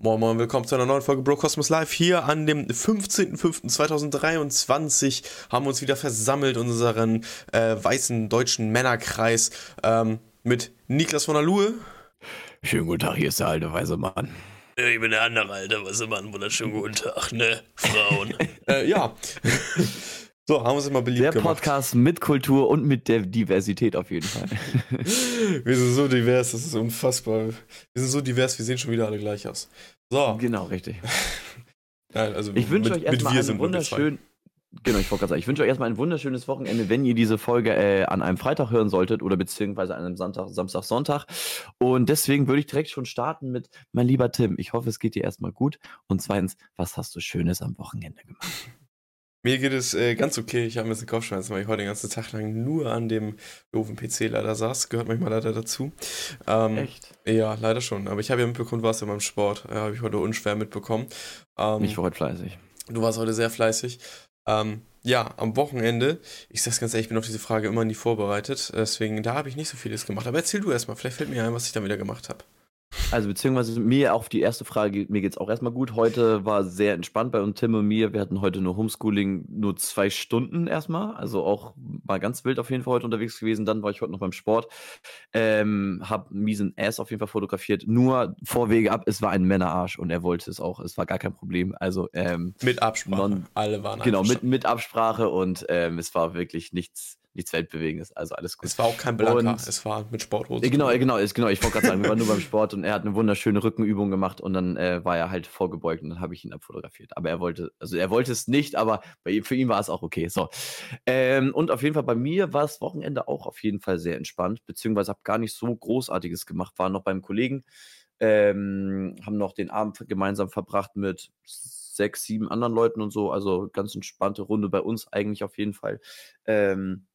Moin Moin, willkommen zu einer neuen Folge Bro Cosmos Live. Hier an dem 15.05.2023 haben wir uns wieder versammelt, unseren äh, weißen deutschen Männerkreis ähm, mit Niklas von der Luhe. Schönen guten Tag, hier ist der alte weiße Mann. Ich bin der andere alte weiße Mann. Wunderschönen guten Tag, ne? Frauen. äh, ja. So, haben wir es immer beliebt Der gemacht. Podcast mit Kultur und mit der Diversität auf jeden Fall. wir sind so divers, das ist unfassbar. Wir sind so divers, wir sehen schon wieder alle gleich aus. So. Genau, richtig. Nein, also Ich wünsche euch erstmal einen wunderschönen. Genau, ich wollte gerade sagen, ich wünsche euch erstmal ein wunderschönes Wochenende, wenn ihr diese Folge äh, an einem Freitag hören solltet oder beziehungsweise an einem Samstag, Samstag, Sonntag. Und deswegen würde ich direkt schon starten mit, mein lieber Tim, ich hoffe, es geht dir erstmal gut. Und zweitens, was hast du Schönes am Wochenende gemacht? Mir geht es äh, ganz okay. Ich habe ein bisschen Kopfschmerzen, weil ich heute den ganzen Tag lang nur an dem doofen PC leider saß. Gehört manchmal leider dazu. Ähm, Echt? Ja, leider schon. Aber ich habe ja mitbekommen, du warst in meinem Sport. Ja, habe ich heute unschwer mitbekommen. Ähm, Ich war heute fleißig. du warst heute sehr fleißig. Ähm, ja, am Wochenende, ich sag's ganz ehrlich, ich bin auf diese Frage immer nie vorbereitet. Deswegen, da habe ich nicht so vieles gemacht. Aber erzähl du erstmal, vielleicht fällt mir ein, was ich dann wieder gemacht habe. Also beziehungsweise mir auf die erste Frage, mir geht's auch erstmal gut. Heute war sehr entspannt bei uns, Tim und mir. Wir hatten heute nur Homeschooling, nur zwei Stunden erstmal. Also auch mal ganz wild auf jeden Fall heute unterwegs gewesen. Dann war ich heute noch beim Sport. Ähm, hab miesen Ass auf jeden Fall fotografiert. Nur Vorwege ab, es war ein Männerarsch und er wollte es auch. Es war gar kein Problem. Also ähm, Mit Absprache. Non- Alle waren genau, mit, mit Absprache und ähm, es war wirklich nichts, nichts Weltbewegendes. Also alles gut. Es war auch kein Blanker, Und- es war mit Sporthose. Äh, Genau, äh, genau, ist genau. Ich wollte gerade sagen, wir waren nur beim Sport und er hat eine wunderschöne Rückenübung gemacht und dann äh, war er halt vorgebeugt und dann habe ich ihn abfotografiert. Aber er wollte, also er wollte es nicht, aber bei, für ihn war es auch okay. So. Ähm, und auf jeden Fall bei mir war das Wochenende auch auf jeden Fall sehr entspannt, beziehungsweise habe gar nicht so Großartiges gemacht, war noch beim Kollegen, ähm, haben noch den Abend gemeinsam verbracht mit sechs, sieben anderen Leuten und so. Also ganz entspannte Runde bei uns eigentlich auf jeden Fall. Ähm,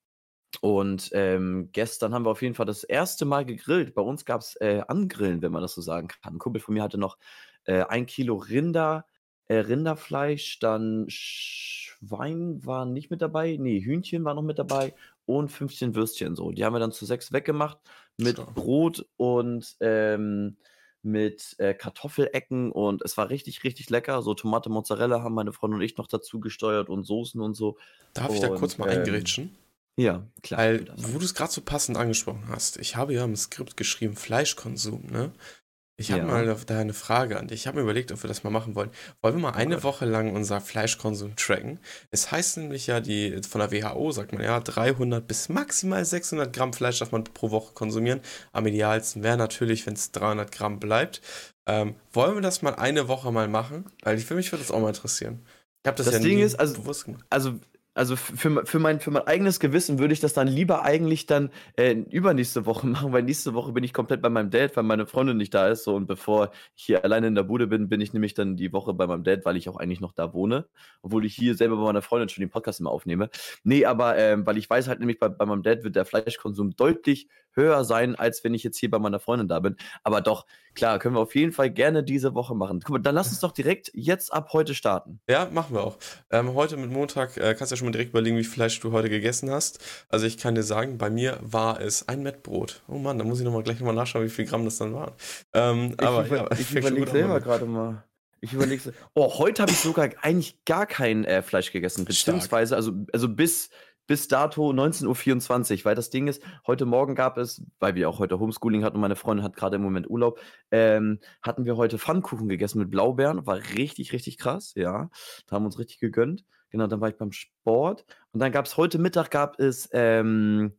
und ähm, gestern haben wir auf jeden Fall das erste Mal gegrillt. Bei uns gab es äh, Angrillen, wenn man das so sagen kann. Ein Kumpel von mir hatte noch äh, ein Kilo Rinder, äh, Rinderfleisch, dann Schwein war nicht mit dabei, nee, Hühnchen war noch mit dabei und 15 Würstchen so. Die haben wir dann zu sechs weggemacht mit Stark. Brot und ähm, mit äh, Kartoffelecken und es war richtig, richtig lecker. So Tomate, Mozzarella haben meine Freundin und ich noch dazu gesteuert und Soßen und so. Darf ich da Und, kurz mal ähm, eingrätschen? Ja, klar. Weil, wo du es gerade so passend angesprochen hast, ich habe ja im Skript geschrieben, Fleischkonsum, ne? Ich habe Ja. mal da- eine Frage an dich. Ich habe mir überlegt, ob wir das mal machen wollen. Wollen wir mal eine Gott. Woche lang unser Fleischkonsum tracken? Es heißt nämlich ja, die von der WHO sagt man ja, 300 bis maximal 600 Gramm Fleisch darf man pro Woche konsumieren. Am idealsten wäre natürlich, wenn es 300 Gramm bleibt. Ähm, wollen wir das mal eine Woche mal machen? Weil ich, für mich würde das auch mal interessieren. Ich habe das, Das ja Ding nie ist, also- bewusst gemacht. also, also für, für, mein, für mein eigenes Gewissen würde ich das dann lieber eigentlich dann äh, übernächste Woche machen, weil nächste Woche bin ich komplett bei meinem Dad, weil meine Freundin nicht da ist. So, und bevor ich hier alleine in der Bude bin, bin ich nämlich dann die Woche bei meinem Dad, weil ich auch eigentlich noch da wohne. Obwohl ich hier selber bei meiner Freundin schon den Podcast immer aufnehme. Nee, aber ähm, weil ich weiß halt nämlich, bei, bei meinem Dad wird der Fleischkonsum deutlich höher sein, als wenn ich jetzt hier bei meiner Freundin da bin. Aber doch, klar, können wir auf jeden Fall gerne diese Woche machen. Guck mal, dann lass uns doch direkt jetzt ab heute starten. Ja, machen wir auch. Ähm, heute mit Montag äh, kannst du ja schon mal direkt überlegen, wie viel Fleisch du heute gegessen hast. Also ich kann dir sagen, bei mir war es ein Mettbrot. Oh Mann, da muss ich noch mal gleich nochmal nachschauen, wie viel Gramm das dann waren. Ähm, aber ich, ja, über, ich fängt schon überlege selber gerade mal. Ich überlege. Oh, heute habe ich sogar eigentlich gar kein äh, Fleisch gegessen. Beziehungsweise, also, also bis, bis dato 19.24 Uhr, weil das Ding ist, heute Morgen gab es, weil wir auch heute Homeschooling hatten und meine Freundin hat gerade im Moment Urlaub, ähm, hatten wir heute Pfannkuchen gegessen mit Blaubeeren. War richtig, richtig krass, ja. Da haben wir uns richtig gegönnt. Genau, dann war ich beim Sport. Und dann gab es heute Mittag gab es, ähm,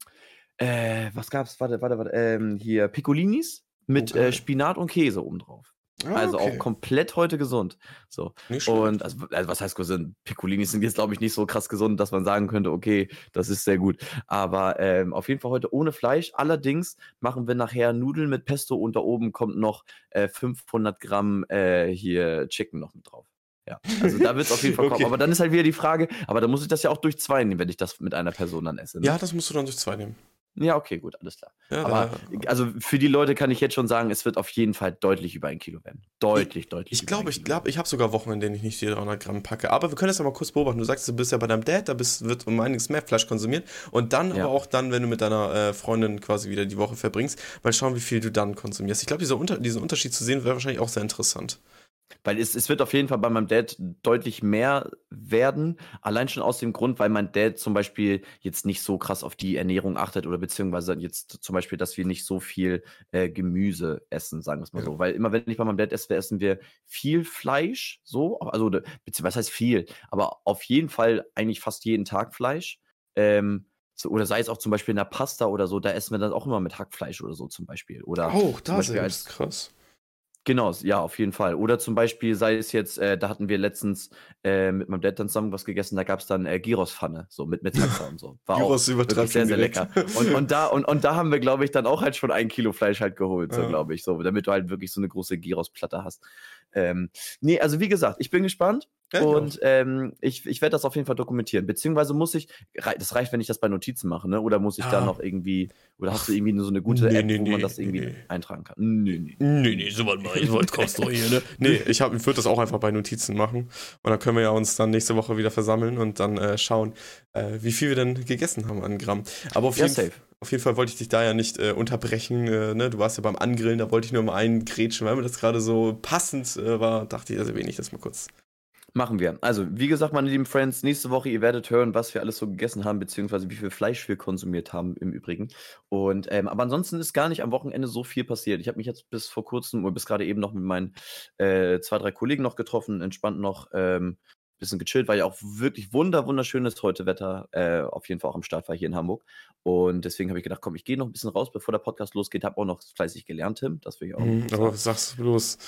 äh, was gab's? Warte, warte, warte, ähm, hier Piccolinis mit Oh, geil. äh, Spinat und Käse obendrauf. Ah, Also okay. auch komplett heute gesund. So. Und also, also was heißt gesund? Piccolinis sind jetzt, glaube ich, nicht so krass gesund, dass man sagen könnte, okay, das ist sehr gut. Aber ähm, auf jeden Fall heute ohne Fleisch. Allerdings machen wir nachher Nudeln mit Pesto und da oben kommt noch äh, 500 Gramm äh, hier Chicken noch mit drauf. Ja, also da wird es auf jeden Fall kommen. Okay. Aber dann ist halt wieder die Frage, aber dann muss ich das ja auch durch zwei nehmen, wenn ich das mit einer Person dann esse. Ne? ja, das musst du dann durch zwei nehmen. ja, okay, gut, alles klar. Ja, Aber da- also für die Leute kann ich jetzt schon sagen, es wird auf jeden Fall deutlich über ein Kilo werden. Deutlich, deutlich. ich glaube, ich glaube, ich habe sogar Wochen, in denen ich nicht die 300 Gramm packe. Aber wir können das ja mal kurz beobachten. Du sagst, du bist ja bei deinem Dad, da bist, wird um einiges mehr Fleisch konsumiert. Und dann Ja. aber auch dann, wenn du mit deiner äh, Freundin quasi wieder die Woche verbringst, mal schauen, wie viel du dann konsumierst. Ich glaube, dieser Unter diesen Unterschied zu sehen wäre wahrscheinlich auch sehr interessant. Weil es, es wird auf jeden Fall bei meinem Dad deutlich mehr werden. Allein schon aus dem Grund, weil mein Dad zum Beispiel jetzt nicht so krass auf die Ernährung achtet oder beziehungsweise jetzt zum Beispiel, dass wir nicht so viel äh, Gemüse essen, sagen wir es mal Ja. so. Weil immer, wenn ich bei meinem Dad esse, essen wir viel Fleisch, so. Also, beziehungsweise, was heißt viel? Aber auf jeden Fall eigentlich fast jeden Tag Fleisch. Ähm, so, oder sei es auch zum Beispiel in der Pasta oder so, da essen wir dann auch immer mit Hackfleisch oder so zum Beispiel. Oder Auch zum da Beispiel selbst, krass. Genau, ja, auf jeden Fall. Oder zum Beispiel sei es jetzt, äh, da hatten wir letztens äh, mit meinem Dad dann zusammen was gegessen, da gab es dann äh, Gyros-Pfanne, so mit, mit Taxa und so. War Gyros auch wirklich sehr, sehr lecker. Und, und, da, und, und da haben wir, glaube ich, dann auch halt schon ein Kilo Fleisch halt geholt, so Ja. glaube ich, so, damit du halt wirklich so eine große Gyros-Platte hast. Ähm, nee, also wie gesagt, ich bin gespannt. Ja, und ähm, ich, ich werde das auf jeden Fall dokumentieren. Beziehungsweise muss ich, das reicht, wenn ich das bei Notizen mache, ne? Oder muss ich da Ja. noch irgendwie, oder hast du irgendwie nur so eine gute Nee, App, nee, wo man nee, das irgendwie eintragen kann? Nee, nee. Nee, Nee, so was mal, ich wollte kommst du hier, ne? Nee, ich, hab- ich würde das auch einfach bei Notizen machen. Und dann können wir ja uns dann nächste Woche wieder versammeln und dann äh, schauen, äh, wie viel wir denn gegessen haben an Gramm. Aber auf, Ja, jeden, safe. auf jeden Fall wollte ich dich da ja nicht äh, unterbrechen. Äh, ne? Du warst ja beim Angrillen, da wollte ich nur mal einen grätschen, weil mir das gerade so passend äh, war. Dachte ich, also erwähne ich das mal kurz. Machen wir. Also, wie gesagt, meine lieben Friends, nächste Woche, ihr werdet hören, was wir alles so gegessen haben, beziehungsweise wie viel Fleisch wir konsumiert haben im Übrigen. Und, ähm, aber ansonsten ist gar nicht am Wochenende so viel passiert. Ich habe mich jetzt bis vor kurzem oder bis gerade eben noch mit meinen äh, zwei, drei Kollegen noch getroffen, entspannt noch ähm, bisschen gechillt, weil ja auch wirklich wunder, wunderschönes heute Wetter äh, auf jeden Fall auch am Start war hier in Hamburg. Und deswegen habe ich gedacht, komm, ich gehe noch ein bisschen raus, bevor der Podcast losgeht. Habe auch noch fleißig gelernt, Tim. Das will ich auch. Mhm, aber du bloß?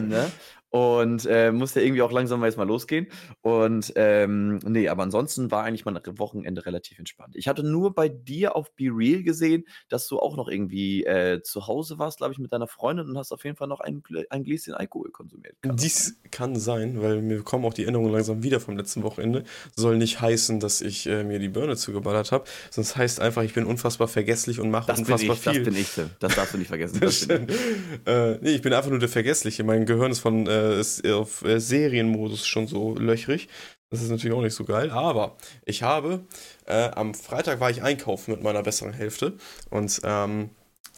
ne? Und äh, musste irgendwie auch langsam mal jetzt mal losgehen. Und ähm, nee, aber ansonsten war eigentlich mein Wochenende relativ entspannt. Ich hatte nur bei dir auf Be Real gesehen, dass du auch noch irgendwie äh, zu Hause warst, glaube ich, mit deiner Freundin und hast auf jeden Fall noch ein, ein Gläschen Alkohol konsumiert. Kann das sein? Dies kann sein, weil mir kommen auch die Erinnerungen langsam wieder vom letzten Wochenende. Soll nicht heißen, dass ich äh, mir die Birne zugeballert habe, sonst heißt einfach, ich bin unfassbar vergesslich und mache Das unfassbar ich, das viel. bin ich, Tim. Das darfst du nicht vergessen. Das ich. äh, nee, ich bin einfach nur der Vergessliche. Mein Gehirn ist von äh, ist auf äh, Serienmodus schon so löchrig. Das ist natürlich auch nicht so geil. Aber ich habe äh, am Freitag war ich einkaufen mit meiner besseren Hälfte und ähm,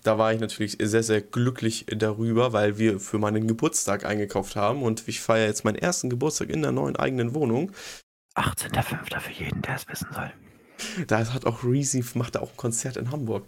da war ich natürlich sehr, sehr glücklich darüber, weil wir für meinen Geburtstag eingekauft haben und ich feiere jetzt meinen ersten Geburtstag in der neuen eigenen Wohnung. 18.05. für jeden, der es wissen soll. Da hat auch Reezy, macht da auch ein Konzert in Hamburg.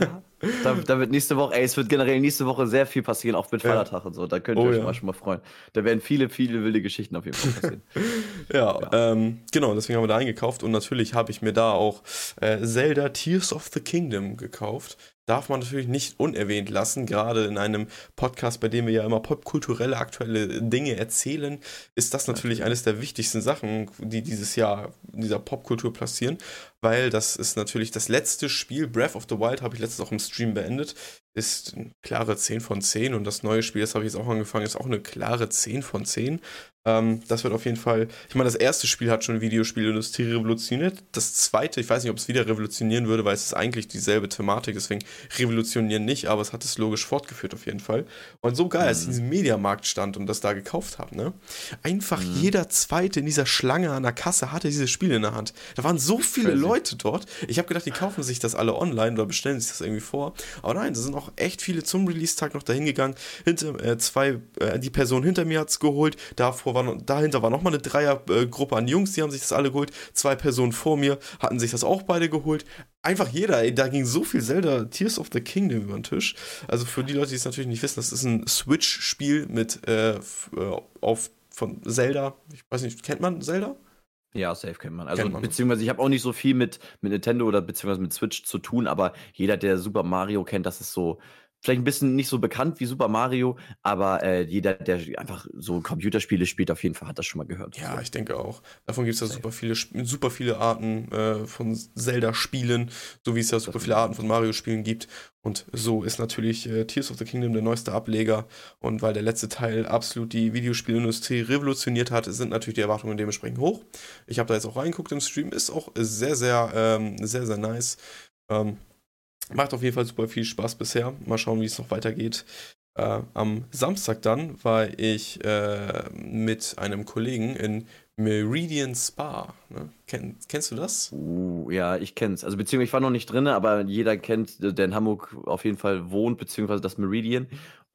Ja. Da, da wird nächste Woche, ey, es wird generell nächste Woche sehr viel passieren, auch mit Ja. Feiertag und so. Da könnt ihr Oh euch ja. mal schon mal freuen. Da werden viele, viele wilde Geschichten auf jeden Fall passieren. Ja, Ja. Ähm, genau, deswegen haben wir da eingekauft und natürlich habe ich mir da auch äh, Zelda Tears of the Kingdom gekauft. Darf man natürlich nicht unerwähnt lassen, gerade in einem Podcast, bei dem wir ja immer popkulturelle, aktuelle Dinge erzählen, ist das natürlich eines der wichtigsten Sachen, die dieses Jahr in dieser Popkultur passieren, weil das ist natürlich das letzte Spiel, Breath of the Wild, habe ich letztens auch im Stream beendet, ist eine klare 10 von 10 und das neue Spiel, das habe ich jetzt auch angefangen, ist auch eine klare 10 von 10. Ähm, das wird auf jeden Fall. Ich meine, das erste Spiel hat schon Videospielindustrie revolutioniert. Das zweite, ich weiß nicht, ob es wieder revolutionieren würde, weil es ist eigentlich dieselbe Thematik, deswegen revolutionieren nicht, aber es hat es logisch fortgeführt auf jeden Fall. Und so geil, als ich in Mhm. diesem Mediamarkt stand und das da gekauft habe, ne? Einfach Mhm. jeder zweite in dieser Schlange an der Kasse hatte dieses Spiel in der Hand. Da waren so viele Crazy. Leute dort. Ich habe gedacht, die kaufen sich das alle online oder bestellen sich das irgendwie vor. Aber nein, da sind auch echt viele zum Release-Tag noch dahin gegangen. Hinter, äh, zwei, äh, die Person hinter mir hat es geholt. Davor war noch, dahinter war nochmal eine Dreiergruppe an Jungs, die haben sich das alle geholt. Zwei Personen vor mir hatten sich das auch beide geholt. Einfach jeder, ey, da ging so viel Zelda Tears of the Kingdom über den Tisch. Also für die Leute, die es natürlich nicht wissen, das ist ein Switch-Spiel mit äh, äh, auf von Zelda. Ich weiß nicht, kennt man Zelda? Ja, safe kennt man. Also, Kennt man. beziehungsweise ich habe auch nicht so viel mit, mit Nintendo oder beziehungsweise mit Switch zu tun, aber jeder, der Super Mario kennt, das ist so, vielleicht ein bisschen nicht so bekannt wie Super Mario, aber äh, jeder, der einfach so Computerspiele spielt, auf jeden Fall hat das schon mal gehört. Ja, ich denke auch. Davon gibt es ja super viele, super viele Arten äh, von Zelda-Spielen, so wie es ja super viele Arten von Mario-Spielen gibt. Und so ist natürlich äh, Tears of the Kingdom der neueste Ableger. Und weil der letzte Teil absolut die Videospielindustrie revolutioniert hat, sind natürlich die Erwartungen dementsprechend hoch. Ich habe da jetzt auch reingeguckt im Stream, ist auch sehr, sehr, ähm, sehr, sehr nice. Ähm, macht auf jeden Fall super viel Spaß bisher. Mal schauen, wie es noch weitergeht. Äh, am Samstag dann war ich äh, mit einem Kollegen in Meridian Spa. Ne? Ken, kennst du das? Uh, ja, ich kenn's. Also beziehungsweise ich war noch nicht drin, aber jeder kennt, der in Hamburg auf jeden Fall wohnt, beziehungsweise das Meridian.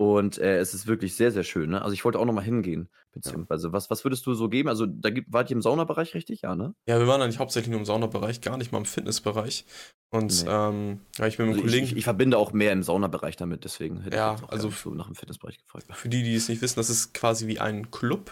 Und äh, es ist wirklich sehr, sehr schön. Ne? Also ich wollte auch noch mal hingehen. Beziehungsweise, was, was würdest du so geben? Also da gibt, wart ihr im Saunabereich richtig? Ja, ne? Ja, wir waren eigentlich hauptsächlich nur im Saunabereich, gar nicht mal im Fitnessbereich. Und Nee. ähm, ja, ich bin mit Also ich, Kollegen. ich, ich verbinde auch mehr im Saunabereich damit, deswegen hätte Ja, ich auch also so nach dem Fitnessbereich gefragt. Für die, die es nicht wissen, das ist quasi wie ein Club.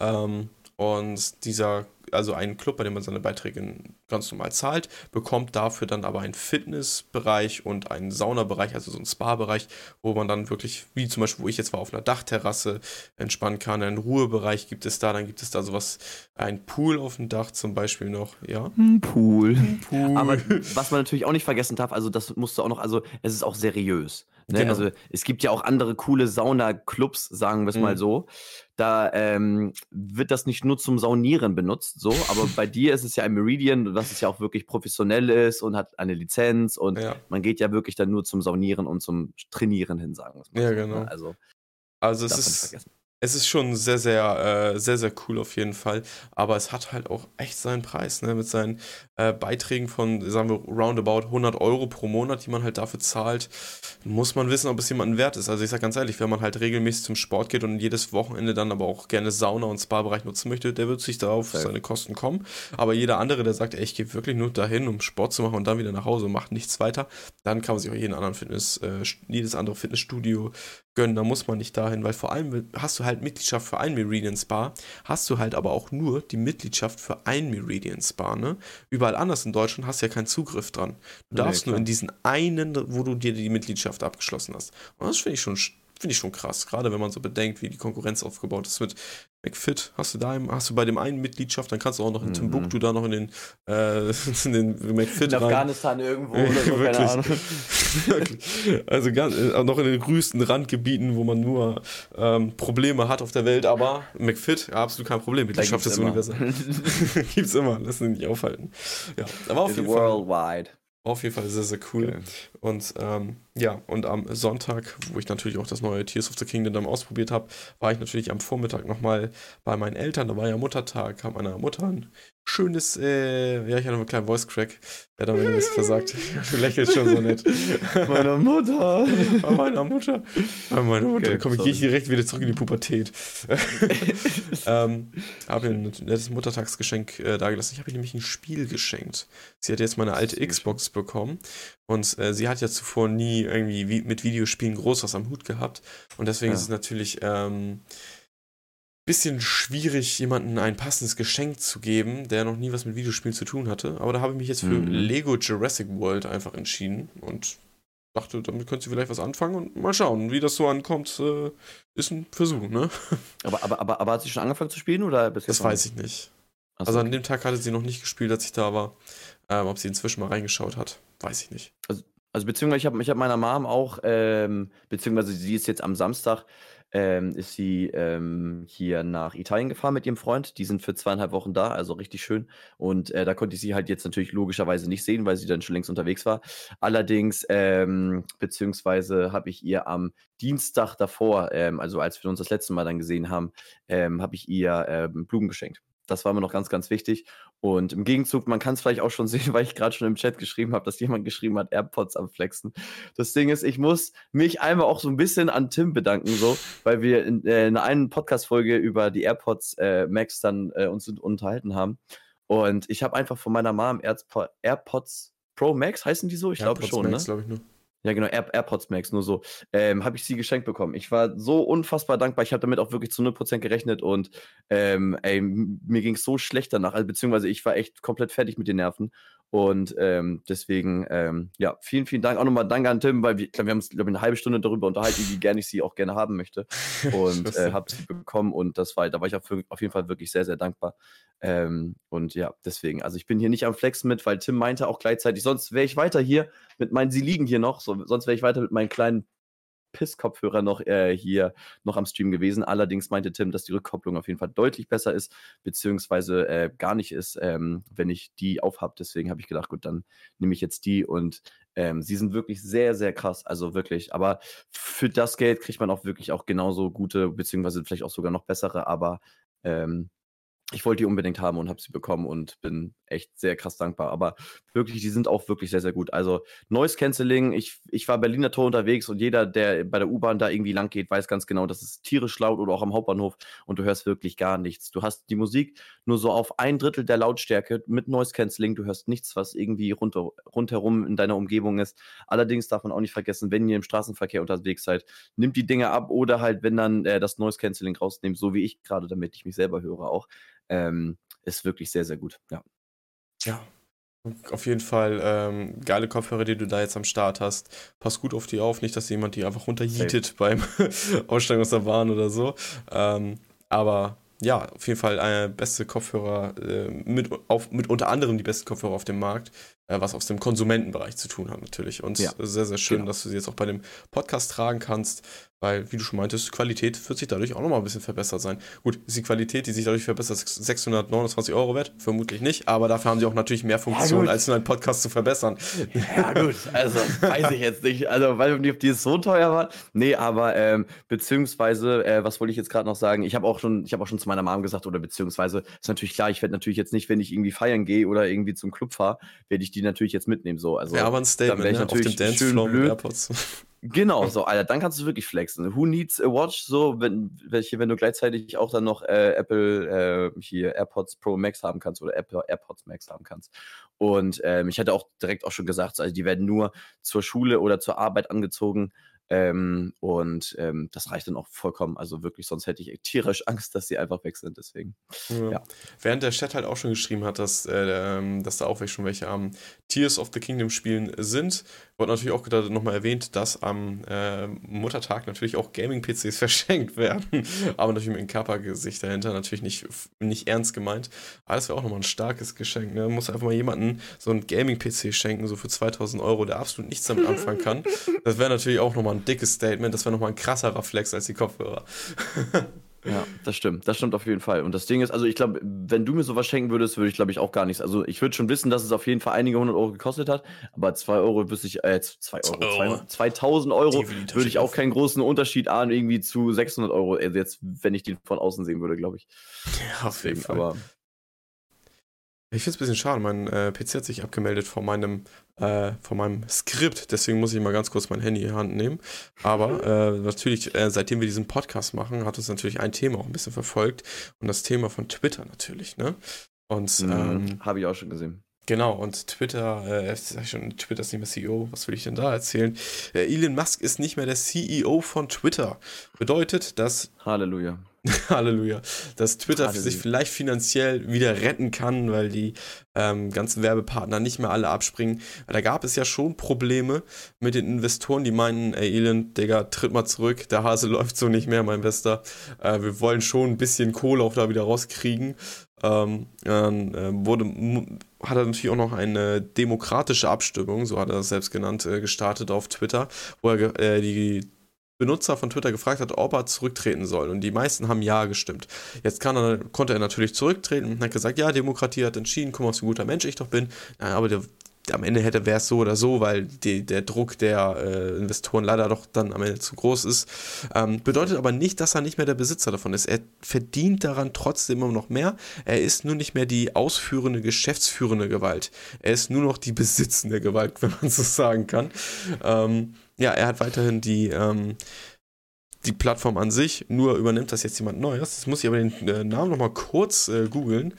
Ähm, und dieser, also ein Club, bei dem man seine Beiträge ganz normal zahlt, bekommt dafür dann aber einen Fitnessbereich und einen Saunabereich, also so einen Spa-Bereich, wo man dann wirklich, wie zum Beispiel, wo ich jetzt war, auf einer Dachterrasse entspannen kann. Einen Ruhebereich gibt es da, dann gibt es da sowas, ein Pool auf dem Dach zum Beispiel noch, ja. Ein Pool. Pool. Aber was man natürlich auch nicht vergessen darf, also das musst du auch noch, also es ist auch seriös. Ne? Genau. Also es gibt ja auch andere coole Sauna-Clubs, sagen wir es Mhm. mal so. Da ähm, wird das nicht nur zum Saunieren benutzt, so, aber bei dir ist es ja ein Meridian, was es ja auch wirklich professionell ist und hat eine Lizenz und ja. man geht ja wirklich dann nur zum Saunieren und zum Trainieren hin, sagen wir es mal Ja, so. genau. Ne? Also Also es ist, vergessen. Es ist schon sehr, sehr, äh, sehr, sehr cool auf jeden Fall. Aber es hat halt auch echt seinen Preis, ne? Mit seinen äh, Beiträgen von, sagen wir, roundabout 100 Euro pro Monat, die man halt dafür zahlt, muss man wissen, ob es jemanden wert ist. Also ich sag ganz ehrlich, wenn man halt regelmäßig zum Sport geht und jedes Wochenende dann aber auch gerne Sauna- und Spa-Bereich nutzen möchte, der wird sich da auf seine Kosten kommen. Aber jeder andere, der sagt, ey, ich gehe wirklich nur dahin, um Sport zu machen und dann wieder nach Hause und macht nichts weiter, dann kann man sich auch jeden anderen Fitness, äh, jedes andere Fitnessstudio gönnen, da muss man nicht dahin, weil vor allem hast du halt Mitgliedschaft für ein Meridian Spa, hast du halt aber auch nur die Mitgliedschaft für ein Meridian Spa, ne? Überall anders in Deutschland hast du ja keinen Zugriff dran. Du Nee, darfst nur klar. in diesen einen, wo du dir die Mitgliedschaft abgeschlossen hast. Und das finde ich schon finde ich schon krass, gerade wenn man so bedenkt, wie die Konkurrenz aufgebaut ist mit McFit. Hast du da im, hast du bei dem einen Mitgliedschaft, dann kannst du auch noch in Mhm. Timbuktu da noch in den, äh, in den McFit In rein. Afghanistan irgendwo oder so, keine. Ahnung. Wirklich. Also ganz, äh, noch in den größten Randgebieten, wo man nur ähm, Probleme hat auf der Welt, aber McFit, ja, absolut kein Problem. Mitgliedschaft ist immer. universell. gibt's immer, lass ihn nicht aufhalten. Ja, aber auf jeden, Fall, worldwide. Auf jeden Fall sehr, sehr cool. Okay. Und ähm, ja, und am Sonntag, wo ich natürlich auch das neue Tears of the Kingdom ausprobiert habe, war ich natürlich am Vormittag nochmal bei meinen Eltern. Da war ja Muttertag, hat meiner Mutter ein schönes, äh, ja, ich hatte einen kleinen Voice Crack. Wer hat mir ein bisschen versagt. Du lächelst schon so nett. Meine Mutter. Bei meiner Mutter. Bei meiner Mutter. Okay, Komm, ich gehe direkt wieder zurück in die Pubertät. ähm, habe ihr ein nettes Muttertagsgeschenk äh, dagelassen. Ich habe ihr nämlich ein Spiel geschenkt. Sie hat jetzt meine alte Xbox bekommen. Und äh, sie hat ja zuvor nie irgendwie wie, mit Videospielen groß was am Hut gehabt. Und deswegen Ja. ist es natürlich ähm, bisschen schwierig, jemandem ein passendes Geschenk zu geben, der noch nie was mit Videospielen zu tun hatte. Aber da habe ich mich jetzt für Mhm. Lego Jurassic World einfach entschieden und dachte, damit könnte sie vielleicht was anfangen und mal schauen, wie das so ankommt. Äh, ist ein Versuch, ne? Aber, aber, aber, aber hat sie schon angefangen zu spielen oder bis Das jetzt noch weiß ich nicht. Achso, Also an okay. dem Tag hatte sie noch nicht gespielt, als ich da war. Ähm, ob sie inzwischen mal reingeschaut hat, weiß ich nicht. Also beziehungsweise ich habe ich hab meiner Mom auch, ähm, beziehungsweise sie ist jetzt am Samstag, ähm, ist sie ähm, hier nach Italien gefahren mit ihrem Freund. Die sind für zweieinhalb Wochen da, also richtig schön. Und äh, da konnte ich sie halt jetzt natürlich logischerweise nicht sehen, weil sie dann schon längst unterwegs war. Allerdings, ähm, beziehungsweise habe ich ihr am Dienstag davor, ähm, also als wir uns das letzte Mal dann gesehen haben, ähm, habe ich ihr ähm, Blumen geschenkt. Das war mir noch ganz, ganz wichtig. Und im Gegenzug, man kann es vielleicht auch schon sehen, weil ich gerade schon im Chat geschrieben habe, dass jemand geschrieben hat, AirPods am Flexen. Das Ding ist, ich muss mich einmal auch so ein bisschen an Tim bedanken, so, weil wir in, äh, in einer Podcast-Folge über die AirPods äh, Max dann äh, uns unterhalten haben. Und ich habe einfach von meiner Mom Airpo AirPods Pro Max, heißen die so? Ich glaube schon, Max, ne? glaube ich nur. Ja, genau, Air AirPods Max, nur so. Ähm, habe ich sie geschenkt bekommen. Ich war so unfassbar dankbar. Ich habe damit auch wirklich zu 0% gerechnet und ähm, ey, mir ging es so schlecht danach. Also, beziehungsweise ich war echt komplett fertig mit den Nerven. Und ähm, deswegen, ähm, ja, vielen, vielen Dank. Auch nochmal Danke an Tim, weil wir, glaub, wir haben uns, glaube ich, eine halbe Stunde darüber unterhalten, wie gerne ich sie auch gerne haben möchte. Und äh, habe sie bekommen und das war, da war ich auf, auf jeden Fall wirklich sehr, sehr dankbar. Ähm, und ja, deswegen, also ich bin hier nicht am Flexen mit, weil Tim meinte auch gleichzeitig, sonst wäre ich weiter hier mit meinen, sie liegen hier noch, so, sonst wäre ich weiter mit meinen kleinen Pisskopfhörer noch äh, hier noch am Stream gewesen. Allerdings meinte Tim, dass die Rückkopplung auf jeden Fall deutlich besser ist, beziehungsweise äh, gar nicht ist, ähm, wenn ich die aufhab. Deswegen habe ich gedacht, gut, dann nehme ich jetzt die und ähm, sie sind wirklich sehr, sehr krass. Also wirklich. Aber für das Geld kriegt man auch wirklich auch genauso gute, beziehungsweise vielleicht auch sogar noch bessere, aber ähm, ich wollte die unbedingt haben und habe sie bekommen und bin echt sehr krass dankbar. Aber wirklich, die sind auch wirklich sehr, sehr gut. Also Noise Cancelling, ich, ich war Berliner Tor unterwegs und jeder, der bei der U-Bahn da irgendwie lang geht, weiß ganz genau, das ist tierisch laut oder auch am Hauptbahnhof und du hörst wirklich gar nichts. Du hast die Musik nur so auf ein Drittel der Lautstärke mit Noise Cancelling. Du hörst nichts, was irgendwie runter, rundherum in deiner Umgebung ist. Allerdings darf man auch nicht vergessen, wenn ihr im Straßenverkehr unterwegs seid, nimmt die Dinge ab oder halt, wenn dann äh, das Noise Cancelling rausnimmt, so wie ich gerade, damit ich mich selber höre auch ähm, ist wirklich sehr, sehr gut. Ja. Ja. Auf jeden Fall ähm, geile Kopfhörer, die du da jetzt am Start hast. Pass gut auf die auf, nicht, dass jemand die einfach runterjietet beim Aussteigen aus der Bahn oder so. Ähm, aber ja, auf jeden Fall äh, beste Kopfhörer, äh, mit, auf, mit unter anderem die besten Kopfhörer auf dem Markt was aus dem Konsumentenbereich zu tun hat natürlich. Und ja. sehr, sehr schön, genau. dass du sie jetzt auch bei dem Podcast tragen kannst, weil, wie du schon meintest, Qualität wird sich dadurch auch nochmal ein bisschen verbessert sein. Gut, ist die Qualität, die sich dadurch verbessert, 629 Euro wert? Vermutlich nicht, aber dafür haben sie auch natürlich mehr Funktionen, ja, als nur einen Podcast zu verbessern. Ja, gut, also weiß ich jetzt nicht. Also, weil die, die so teuer war. Nee, aber ähm, beziehungsweise, äh, was wollte ich jetzt gerade noch sagen? Ich habe auch schon, ich habe auch schon zu meiner Mom gesagt, oder beziehungsweise, ist natürlich klar, ich werde natürlich jetzt nicht, wenn ich irgendwie feiern gehe oder irgendwie zum Club fahre, werde ich die natürlich jetzt mitnehmen. So. Also, ja, aber ein Statement, ne? auf dem Dancefloor mit AirPods. Genau, so, Alter, dann kannst du wirklich flexen. Who needs a watch? So, wenn, welche, wenn du gleichzeitig auch dann noch äh, Apple äh, hier AirPods Pro Max haben kannst oder Apple AirPods Max haben kannst. Und ähm, ich hatte auch direkt auch schon gesagt, also die werden nur zur Schule oder zur Arbeit angezogen. Ähm, und ähm, das reicht dann auch vollkommen. Also wirklich, sonst hätte ich tierisch Angst, dass sie einfach weg sind. Deswegen. Ja. ja. Während der Chat halt auch schon geschrieben hat, dass, äh, ähm, dass da auch schon welche am Tears of the Kingdom spielen sind, wurde natürlich auch gerade nochmal erwähnt, dass am äh, Muttertag natürlich auch Gaming-PCs verschenkt werden. Aber natürlich mit einem Körpergesicht dahinter, natürlich nicht, nicht ernst gemeint. Aber das wäre auch nochmal ein starkes Geschenk. Ne? Muss einfach mal jemanden so einen Gaming-PC schenken, so für 2000 Euro, der absolut nichts damit anfangen kann. Das wäre natürlich auch nochmal ein dickes Statement. Das wäre nochmal ein krasserer Flex als die Kopfhörer. Ja, das stimmt. Das stimmt auf jeden Fall. Und das Ding ist, also ich glaube, wenn du mir sowas schenken würdest, würde ich, glaube ich, auch gar nichts. Also ich würde schon wissen, dass es auf jeden Fall einige hundert Euro gekostet hat, aber zwei Euro wüsste ich, äh, zwei Euro, zwei, 2000 Euro würde ich auch keinen großen Unterschied ahnen, irgendwie zu 600 Euro. Also jetzt, wenn ich die von außen sehen würde, glaube ich. Ja, auf jeden Fall. Aber ich finde es ein bisschen schade. Mein äh, PC hat sich abgemeldet von meinem, äh, von meinem Skript. Deswegen muss ich mal ganz kurz mein Handy in die Hand nehmen. Aber äh, natürlich, äh, seitdem wir diesen Podcast machen, hat uns natürlich ein Thema auch ein bisschen verfolgt. Und das Thema von Twitter natürlich. Ne? Und mhm, ähm, habe ich auch schon gesehen. Genau, und Twitter, äh, schon, Twitter ist nicht mehr CEO, was will ich denn da erzählen? Äh, Elon Musk ist nicht mehr der CEO von Twitter. Bedeutet, dass. Halleluja. Halleluja. Dass Twitter Halleluja. sich vielleicht finanziell wieder retten kann, weil die ähm, ganzen Werbepartner nicht mehr alle abspringen. Da gab es ja schon Probleme mit den Investoren, die meinen, ey Elon, Digga, tritt mal zurück, der Hase läuft so nicht mehr, mein Bester. Äh, wir wollen schon ein bisschen Kohle auch da wieder rauskriegen. Ähm, dann äh, wurde, hat er natürlich auch noch eine demokratische Abstimmung, so hat er das selbst genannt, äh, gestartet auf Twitter, wo er äh, die Benutzer von Twitter gefragt hat, ob er zurücktreten soll. Und die meisten haben Ja gestimmt. Jetzt er, konnte er natürlich zurücktreten und hat gesagt, ja, Demokratie hat entschieden, guck mal, was ein guter Mensch ich doch bin. Ja, aber der, am Ende hätte wäre es so oder so, weil die, der Druck der äh, Investoren leider doch dann am Ende zu groß ist. Ähm, bedeutet aber nicht, dass er nicht mehr der Besitzer davon ist. Er verdient daran trotzdem immer noch mehr. Er ist nur nicht mehr die ausführende, geschäftsführende Gewalt. Er ist nur noch die besitzende Gewalt, wenn man so sagen kann. Ähm, ja, er hat weiterhin die, ähm, die Plattform an sich, nur übernimmt das jetzt jemand Neues. Jetzt muss ich aber den äh, Namen nochmal kurz äh, googeln.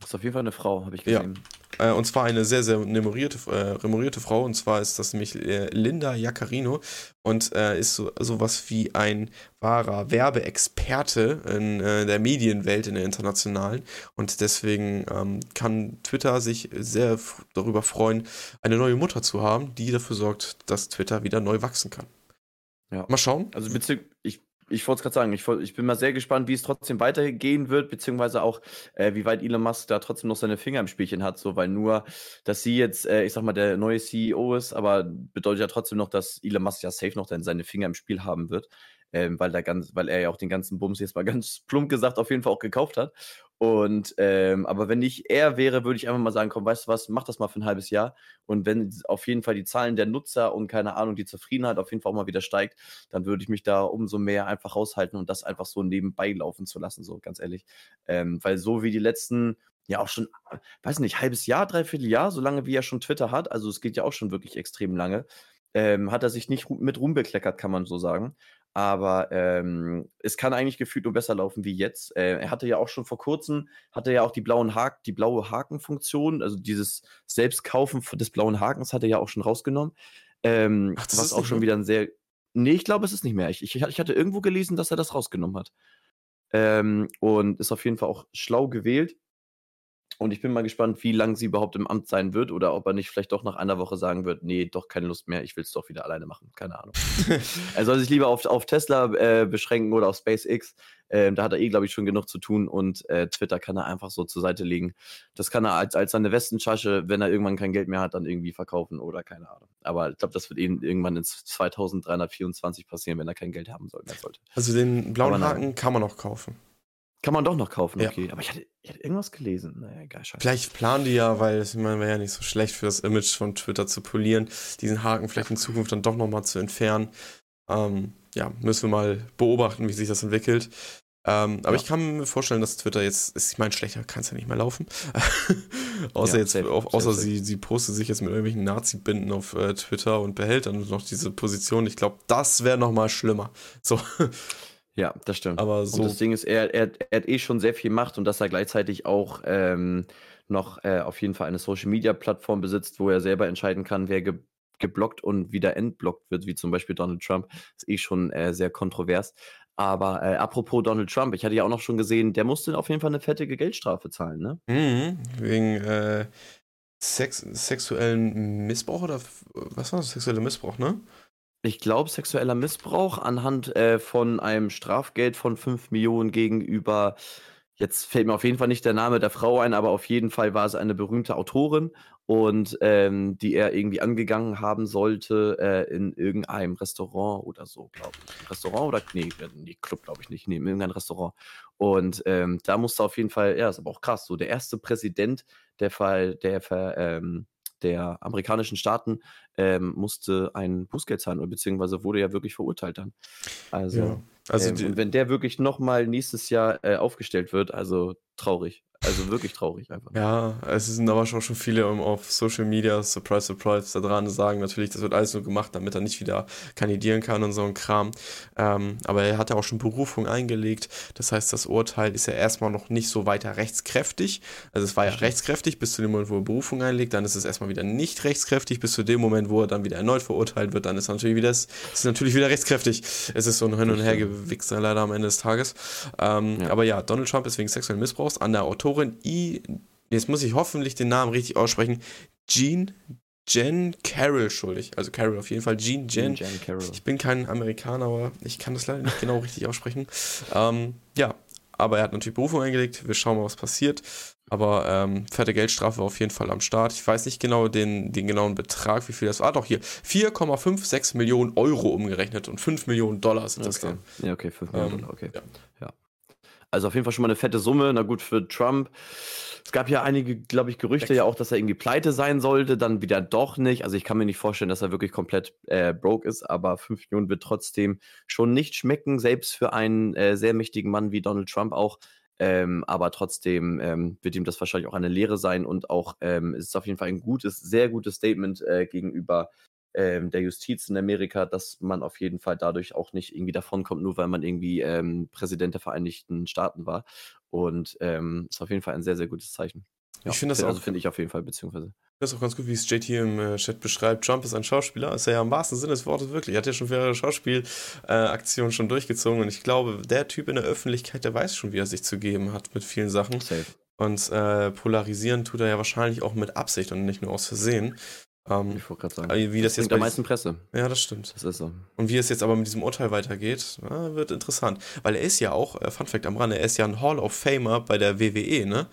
Das ist auf jeden Fall eine Frau, habe ich gesehen. Ja. Äh, und zwar eine sehr, sehr memorierte, äh, remorierte Frau. Und zwar ist das nämlich äh, Linda Jaccarino und äh, ist so sowas wie ein wahrer Werbeexperte in äh, der Medienwelt, in der internationalen. Und deswegen ähm, kann Twitter sich sehr darüber freuen, eine neue Mutter zu haben, die dafür sorgt, dass Twitter wieder neu wachsen kann. Ja. Mal schauen. Also ich ich wollte es gerade sagen, ich, ich, bin mal sehr gespannt, wie es trotzdem weitergehen wird, beziehungsweise auch, äh, wie weit Elon Musk da trotzdem noch seine Finger im Spielchen hat, so, weil nur, dass sie jetzt, äh, ich sag mal, der neue CEO ist, aber bedeutet ja trotzdem noch, dass Elon Musk ja safe noch dann seine Finger im Spiel haben wird. ähm, weil, der ganz, weil er ja auch den ganzen Bums jetzt mal ganz plump gesagt auf jeden Fall auch gekauft hat. Und ähm, aber wenn ich er wäre, würde ich einfach mal sagen, komm, weißt du was, mach das mal für ein halbes Jahr. Und wenn auf jeden Fall die Zahlen der Nutzer und keine Ahnung, die Zufriedenheit auf jeden Fall auch mal wieder steigt, dann würde ich mich da umso mehr einfach raushalten und das einfach so nebenbei laufen zu lassen, so ganz ehrlich. Ähm, weil so wie die letzten, ja auch schon, weiß nicht, halbes Jahr, dreiviertel Jahr, so lange wie er schon Twitter hat, also es geht ja auch schon wirklich extrem lange, ähm, hat er sich nicht mit Ruhm bekleckert, kann man so sagen. Aber ähm, es kann eigentlich gefühlt nur besser laufen wie jetzt. Äh, er hatte ja auch schon vor kurzem, hatte ja auch die blauen Haken, die blaue Hakenfunktion, also dieses Selbstkaufen des blauen Hakens hat er ja auch schon rausgenommen. Ähm, Ach, das was ist auch schon mehr? wieder ein sehr. Nee, ich glaube, es ist nicht mehr. Ich, ich, ich, hatte irgendwo gelesen, dass er das rausgenommen hat. Ähm, und ist auf jeden Fall auch schlau gewählt. Und ich bin mal gespannt, wie lange sie überhaupt im Amt sein wird oder ob er nicht vielleicht doch nach einer Woche sagen wird, nee, doch keine Lust mehr, ich will es doch wieder alleine machen. Keine Ahnung. er soll sich lieber auf, auf Tesla äh, beschränken oder auf SpaceX. Ähm, da hat er eh, glaube ich, schon genug zu tun und äh, Twitter kann er einfach so zur Seite legen. Das kann er als, als seine Westentasche, wenn er irgendwann kein Geld mehr hat, dann irgendwie verkaufen oder keine Ahnung. Aber ich glaube, das wird eben irgendwann in 2324 passieren, wenn er kein Geld haben soll, sollte. Also den blauen Haken kann man noch kaufen. Kann man doch noch kaufen, okay. Ja. Aber ich hatte, ich hatte, irgendwas gelesen. Naja, egal, scheiße. Vielleicht planen die ja, weil meine, wäre ja nicht so schlecht für das Image von Twitter zu polieren, diesen Haken vielleicht in Zukunft dann doch nochmal zu entfernen. Ähm, ja, müssen wir mal beobachten, wie sich das entwickelt. Ähm, aber ja. ich kann mir vorstellen, dass Twitter jetzt, ich meine, schlechter kann es ja nicht mehr laufen. außer ja, jetzt, safe, außer safe, sie, sie postet sich jetzt mit irgendwelchen Nazi-Binden auf äh, Twitter und behält dann noch diese Position. Ich glaube, das wäre nochmal schlimmer. So. Ja, das stimmt. Aber so. Und das Ding ist, er, er, er hat eh schon sehr viel Macht und dass er gleichzeitig auch ähm, noch äh, auf jeden Fall eine Social Media Plattform besitzt, wo er selber entscheiden kann, wer ge geblockt und wieder entblockt wird, wie zum Beispiel Donald Trump, ist eh schon äh, sehr kontrovers. Aber äh, apropos Donald Trump, ich hatte ja auch noch schon gesehen, der musste auf jeden Fall eine fettige Geldstrafe zahlen, ne? Mhm, wegen äh, Sex sexuellen Missbrauch oder was war das? Sexueller Missbrauch, ne? Ich glaube, sexueller Missbrauch anhand äh, von einem Strafgeld von 5 Millionen gegenüber, jetzt fällt mir auf jeden Fall nicht der Name der Frau ein, aber auf jeden Fall war es eine berühmte Autorin und ähm, die er irgendwie angegangen haben sollte äh, in irgendeinem Restaurant oder so, glaube ich. Restaurant oder nee, nee Club glaube ich nicht, nee, in irgendeinem Restaurant. Und ähm, da musste auf jeden Fall, ja, ist aber auch krass, so der erste Präsident der Fall, der ähm, der amerikanischen Staaten ähm, musste ein Bußgeld zahlen, beziehungsweise wurde ja wirklich verurteilt dann. Also, ja. also ähm, wenn der wirklich nochmal nächstes Jahr äh, aufgestellt wird, also traurig. Also wirklich traurig einfach. Ja, es sind aber schon, schon viele auf Social Media, surprise, surprise, da dran sagen natürlich, das wird alles nur gemacht, damit er nicht wieder kandidieren kann und so ein Kram. Ähm, aber er hat ja auch schon Berufung eingelegt. Das heißt, das Urteil ist ja erstmal noch nicht so weiter rechtskräftig. Also es war ja rechtskräftig bis zu dem Moment, wo er Berufung einlegt. Dann ist es erstmal wieder nicht rechtskräftig bis zu dem Moment, wo er dann wieder erneut verurteilt wird. Dann ist natürlich wieder, ist natürlich wieder rechtskräftig. Es ist so ein Hin- und Hergewichser leider am Ende des Tages. Ähm, ja. Aber ja, Donald Trump ist wegen sexuellen Missbrauchs an der Autorin Autorin I, jetzt muss ich hoffentlich den Namen richtig aussprechen, Jean Jen Carroll schuldig. Also Carroll auf jeden Fall. Jean Jen. Jen Carroll. Ich bin kein Amerikaner, aber ich kann das leider nicht genau richtig aussprechen. Ähm, ja, aber er hat natürlich Berufung eingelegt. Wir schauen mal, was passiert. Aber ähm, fette Geldstrafe auf jeden Fall am Start. Ich weiß nicht genau den, den genauen Betrag, wie viel das war. Ah, doch hier 4,56 Millionen Euro umgerechnet und 5 Millionen Dollar sind das okay. dann. Ja, okay, 5 Millionen ähm, Dollar, okay. Ja. ja. Also auf jeden Fall schon mal eine fette Summe. Na gut, für Trump. Es gab ja einige, glaube ich, Gerüchte ja auch, dass er irgendwie pleite sein sollte, dann wieder doch nicht. Also ich kann mir nicht vorstellen, dass er wirklich komplett äh, broke ist, aber 5 Millionen wird trotzdem schon nicht schmecken, selbst für einen äh, sehr mächtigen Mann wie Donald Trump auch. Ähm, aber trotzdem ähm, wird ihm das wahrscheinlich auch eine Lehre sein und auch ähm, ist es auf jeden Fall ein gutes, sehr gutes Statement äh, gegenüber ähm, der Justiz in Amerika, dass man auf jeden Fall dadurch auch nicht irgendwie davonkommt, nur weil man irgendwie ähm, Präsident der Vereinigten Staaten war. Und ähm, ist auf jeden Fall ein sehr, sehr gutes Zeichen. Ja, ich finde das also finde ich auf jeden Fall, beziehungsweise. Das ist auch ganz gut, wie es JT im äh, Chat beschreibt. Trump ist ein Schauspieler, ist er ja im wahrsten Sinne des Wortes wirklich. Er hat ja schon mehrere Schauspielaktionen äh, schon durchgezogen und ich glaube, der Typ in der Öffentlichkeit, der weiß schon, wie er sich zu geben hat mit vielen Sachen. Safe. Und äh, polarisieren tut er ja wahrscheinlich auch mit Absicht und nicht nur aus Versehen. Ähm, ich wollte gerade sagen. Wie das, das jetzt bei der meisten Presse. Ja, das stimmt. Das ist so. Und wie es jetzt aber mit diesem Urteil weitergeht, na, wird interessant. Weil er ist ja auch, äh, Fun Fact am Rande, er ist ja ein Hall of Famer bei der WWE, ne?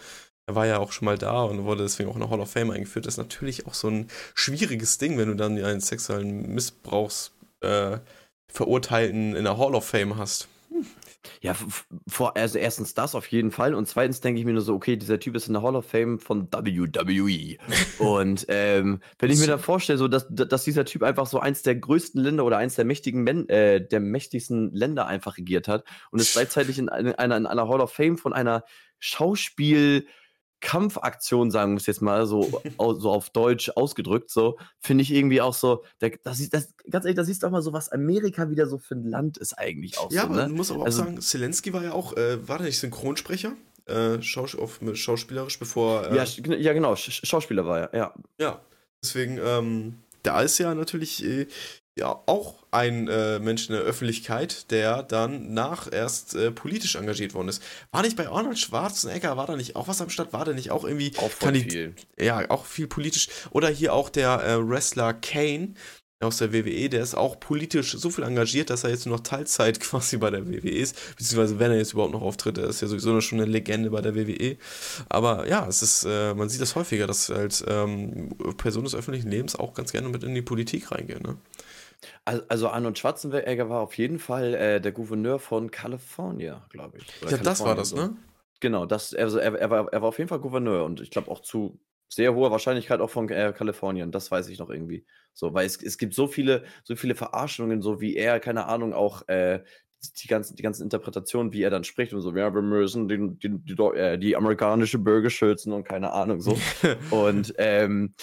Er war ja auch schon mal da und wurde deswegen auch in der Hall of Fame eingeführt. Das ist natürlich auch so ein schwieriges Ding, wenn du dann einen sexuellen Missbrauchs, äh, Verurteilten in der Hall of Fame hast. Ja, vor, also erstens das auf jeden Fall und zweitens denke ich mir nur so, okay, dieser Typ ist in der Hall of Fame von WWE. und ähm, wenn ich mir dann vorstelle, so, dass, dass dieser Typ einfach so eins der größten Länder oder eins der mächtigen Men äh, der mächtigsten Länder einfach regiert hat und ist gleichzeitig in einer, in einer Hall of Fame von einer Schauspiel- Kampfaktion, sagen wir es jetzt mal so, so auf Deutsch ausgedrückt, so, finde ich irgendwie auch so, das, das, ganz ehrlich, da siehst du auch mal so, was Amerika wieder so für ein Land ist eigentlich auch ja, so. aber ne? du musst aber also, auch sagen, Zelensky war ja auch, äh, war der nicht Synchronsprecher? Äh, Schaus auf, schauspielerisch, bevor. Äh, ja, ja, genau, Sch Schauspieler war er, ja. Ja, deswegen, ähm, da ist ja natürlich äh, ja auch ein äh, Mensch in der Öffentlichkeit, der dann nach erst äh, politisch engagiert worden ist. War nicht bei Arnold Schwarzenegger, war da nicht auch was am Start? War der nicht auch irgendwie. Auch viel. Ja, auch viel politisch. Oder hier auch der äh, Wrestler Kane aus der WWE, der ist auch politisch so viel engagiert, dass er jetzt nur noch Teilzeit quasi bei der WWE ist, beziehungsweise wenn er jetzt überhaupt noch auftritt, er ist ja sowieso schon eine Legende bei der WWE. Aber ja, es ist, äh, man sieht das häufiger, dass halt ähm, Personen des öffentlichen Lebens auch ganz gerne mit in die Politik reingehen. Ne? Also Arnold Schwarzenegger war auf jeden Fall äh, der Gouverneur von Kalifornien, glaube ich. Oder ja, das war das, ne? Genau, das, also er, er, war, er war auf jeden Fall Gouverneur und ich glaube auch zu sehr hoher Wahrscheinlichkeit auch von äh, Kalifornien, das weiß ich noch irgendwie. So, weil es, es gibt so viele, so viele Verarschungen, so wie er, keine Ahnung, auch äh, die ganzen, die ganzen Interpretationen, wie er dann spricht und so, ja, wir müssen die, die, die, äh, die amerikanische Bürger schützen und keine Ahnung so. und ähm,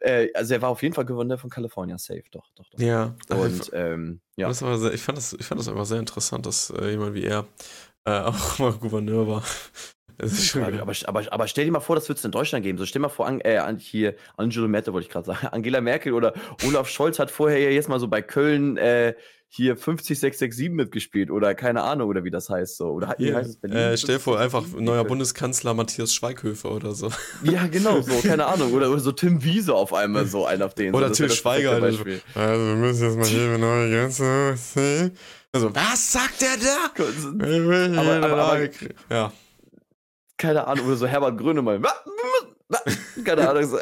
äh, also er war auf jeden Fall Gouverneur von Kalifornien, safe, doch, doch, doch. Ja. Und ähm, ja. Das sehr, ich, fand das, ich fand das einfach sehr interessant, dass äh, jemand wie er äh, auch mal Gouverneur war. aber, aber, aber, stell dir mal vor, das wird es in Deutschland geben. So stell dir mal vor, an, äh, hier, Angelo Merkel wollte ich gerade sagen, Angela Merkel oder Olaf Scholz hat vorher ja jetzt mal so bei Köln äh, hier 50667 mitgespielt oder keine Ahnung oder wie das heißt so. Oder wie heißt es Berlin? Äh, stell vor, einfach neuer Bundeskanzler Matthias Schweighöfer oder so. Ja, genau, so, keine Ahnung. Oder, oder so Tim Wiese auf einmal so, einer auf denen. Oder so, Till Schweiger. Also, also, wir müssen jetzt mal hier eine neue Grenze sehen. Also, was sagt der da? aber, aber, aber, ja. Keine Ahnung, oder so Herbert Grönemeyer. keine Ahnung, so,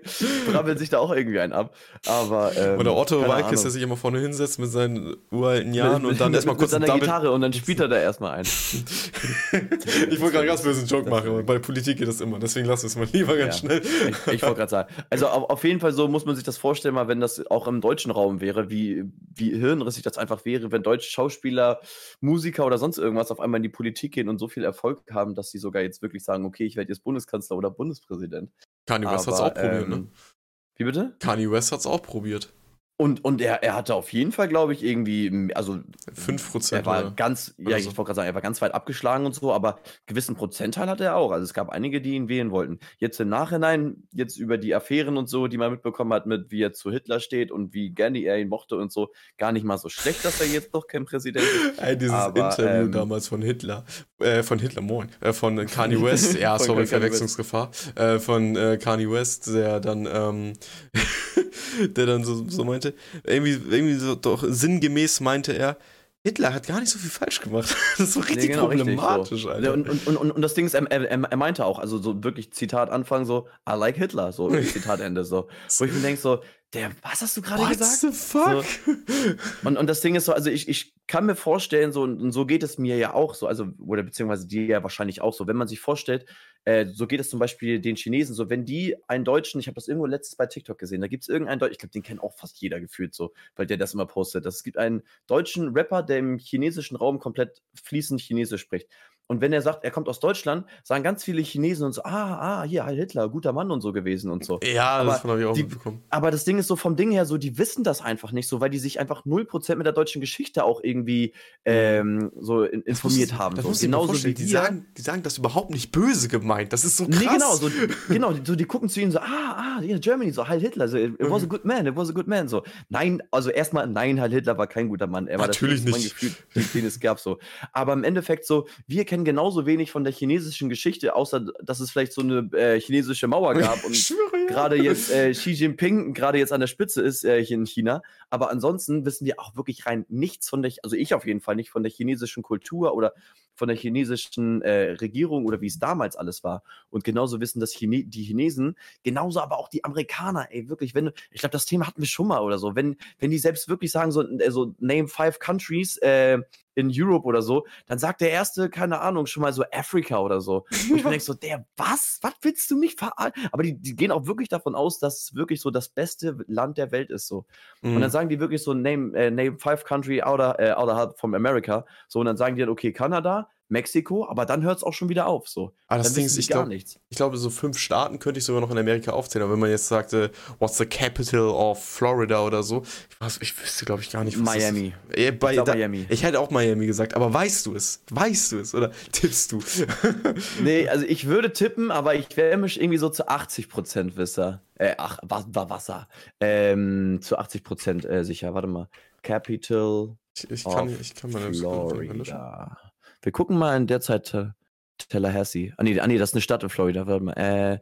brabbelt sich da auch irgendwie einen ab. Aber, ähm, Oder Otto Walkes, der sich immer vorne hinsetzt mit seinen uralten Jahren mit, und dann erstmal kurz mit seiner Gitarre und dann spielt er da erstmal ein. ich wollte gerade ganz böse einen Joke machen, aber bei Politik geht das immer, deswegen lass es mal lieber ganz ja. schnell. ich, ich wollte gerade sagen. Also auf jeden Fall so muss man sich das vorstellen, mal wenn das auch im deutschen Raum wäre, wie, wie hirnrissig das einfach wäre, wenn deutsche Schauspieler, Musiker oder sonst irgendwas auf einmal in die Politik gehen und so viel Erfolg haben, dass sie sogar jetzt wirklich sagen, okay, ich werde jetzt Bundeskanzler oder Bundespräsident. Kanye West hat es auch probiert, ne? ähm, ne? Wie bitte? Kanye West hat es auch probiert. Und, und er, er hatte auf jeden Fall, glaube ich, irgendwie, also 5%. Er war ganz, ja, ich wollte gerade sagen, er war ganz weit abgeschlagen und so, aber gewissen Prozentteil hatte er auch. Also es gab einige, die ihn wählen wollten. Jetzt im Nachhinein, jetzt über die Affären und so, die man mitbekommen hat, mit wie er zu Hitler steht und wie gerne er ihn mochte und so, gar nicht mal so schlecht, dass er jetzt doch kein Präsident ist. Ey, dieses aber, Interview ähm, damals von Hitler, äh, von Hitler, moin, äh, von Kanye West, ja, sorry, Verwechslungsgefahr, äh, von äh, Kanye West, der dann, ähm, der dann so, so meinte, irgendwie, irgendwie so doch sinngemäß meinte er, Hitler hat gar nicht so viel falsch gemacht. Das ist so richtig nee, genau, problematisch, richtig, so. Alter. Und, und, und, und das Ding ist, er, er, er, meinte auch, also so wirklich Zitat Anfang so, I like Hitler, so Zitat Ende, so. Wo ich mir denke so, der, was hast du gerade gesagt? What the fuck? So. Und, und das Ding ist so, also ich, ich kann mir vorstellen, so, und so geht es mir ja auch so, also, oder beziehungsweise dir ja wahrscheinlich auch so, wenn man sich vorstellt, äh, so geht es zum Beispiel den Chinesen so, wenn die einen Deutschen, ich habe das irgendwo letztes bei TikTok gesehen, da gibt es irgendeinen Deutschen, ich glaube, den kennt auch fast jeder gefühlt so, weil der das immer postet. Es gibt einen deutschen Rapper, der im chinesischen Raum komplett fließend Chinesisch spricht. Und wenn er sagt, er kommt aus Deutschland, sagen ganz viele Chinesen und so, ah, ah, hier, Heil Hitler, guter Mann und so gewesen und so. Ja, aber das habe ich auch die, mitbekommen. Aber das Ding ist so vom Ding her so, die wissen das einfach nicht so, weil die sich einfach 0% mit der deutschen Geschichte auch irgendwie ähm, so in, informiert muss, haben. Das so. muss Genauso wie die sagen, die sagen das überhaupt nicht böse gemeint. Das ist so krass. Nee, genau, so, genau, so, die gucken zu ihnen so, ah, ah, yeah, Germany, so Heil Hitler, so, it was a mhm. good man, it was a good man. So, nein, also erstmal, nein, Heil Hitler war kein guter Mann. Er war Natürlich das nicht. Gefühl, den, den es gab so. Aber im Endeffekt so, wir kennen genauso wenig von der chinesischen Geschichte, außer dass es vielleicht so eine äh, chinesische Mauer gab und gerade jetzt äh, Xi Jinping gerade jetzt an der Spitze ist äh, hier in China. Aber ansonsten wissen wir auch wirklich rein nichts von der, also ich auf jeden Fall nicht von der chinesischen Kultur oder von der chinesischen äh, Regierung oder wie es damals alles war. Und genauso wissen das Chine die Chinesen, genauso aber auch die Amerikaner, ey, wirklich, wenn, ich glaube, das Thema hatten wir schon mal oder so, wenn, wenn die selbst wirklich sagen, so, äh, so name five countries, äh, in Europe oder so, dann sagt der erste, keine Ahnung, schon mal so Afrika oder so. Und ich denke so, der, was? Was willst du mich verarschen? Aber die, die gehen auch wirklich davon aus, dass es wirklich so das beste Land der Welt ist. So. Mhm. Und dann sagen die wirklich so, name, äh, name five country outer, äh, outer from America. So, und dann sagen die dann, okay, Kanada, Mexiko, aber dann hört es auch schon wieder auf. So. Aber das dann Ding ist, ich glaube, ich glaube, so fünf Staaten könnte ich sogar noch in Amerika aufzählen. Aber wenn man jetzt sagte, what's the capital of Florida oder so, ich, weiß, ich wüsste, glaube ich, gar nicht. was Miami. Äh, bei, ich, da, Miami. ich hätte auch Miami gesagt, aber weißt du es? Weißt du es oder tippst du? nee, also ich würde tippen, aber ich wäre mich irgendwie so zu 80 Prozent Wisser. Äh, ach, war, Wasser. Ähm, zu 80 Prozent äh, sicher. Warte mal. Capital. Ich, ich kann, ich kann mal Florida. Wir gucken mal in der Zeit äh, Tallahassee. Ah nee, ah, nee, das ist eine Stadt in Florida. Warte mal. Äh,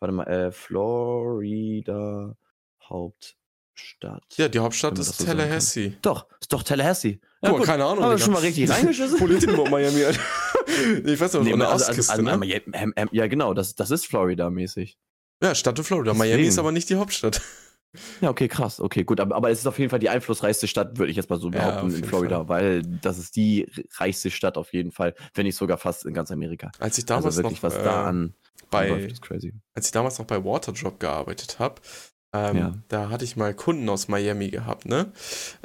warte mal. Äh, Florida Hauptstadt. Ja, die Hauptstadt ist so Tallahassee. Doch, ist doch Tallahassee. Ja, Guck, keine Ahnung. Haben wir schon mal richtig reingeschissen? Politik über Miami. ich weiß nicht, nee, an der also, also Ostküste, also, also, ne? Ja, genau, das, das ist Florida-mäßig. Ja, Stadt in Florida. Deswegen. Miami ist aber nicht die Hauptstadt. Ja, okay, krass. Okay, gut. Aber, aber es ist auf jeden Fall die einflussreichste Stadt, würde ich jetzt mal so behaupten, ja, in Florida, Fall. weil das ist die reichste Stadt auf jeden Fall, wenn nicht sogar fast in ganz Amerika. Als ich damals also wirklich, noch, was da äh, an bei, als ich damals noch bei Waterdrop gearbeitet habe, ähm, ja. Da hatte ich mal Kunden aus Miami gehabt, ne?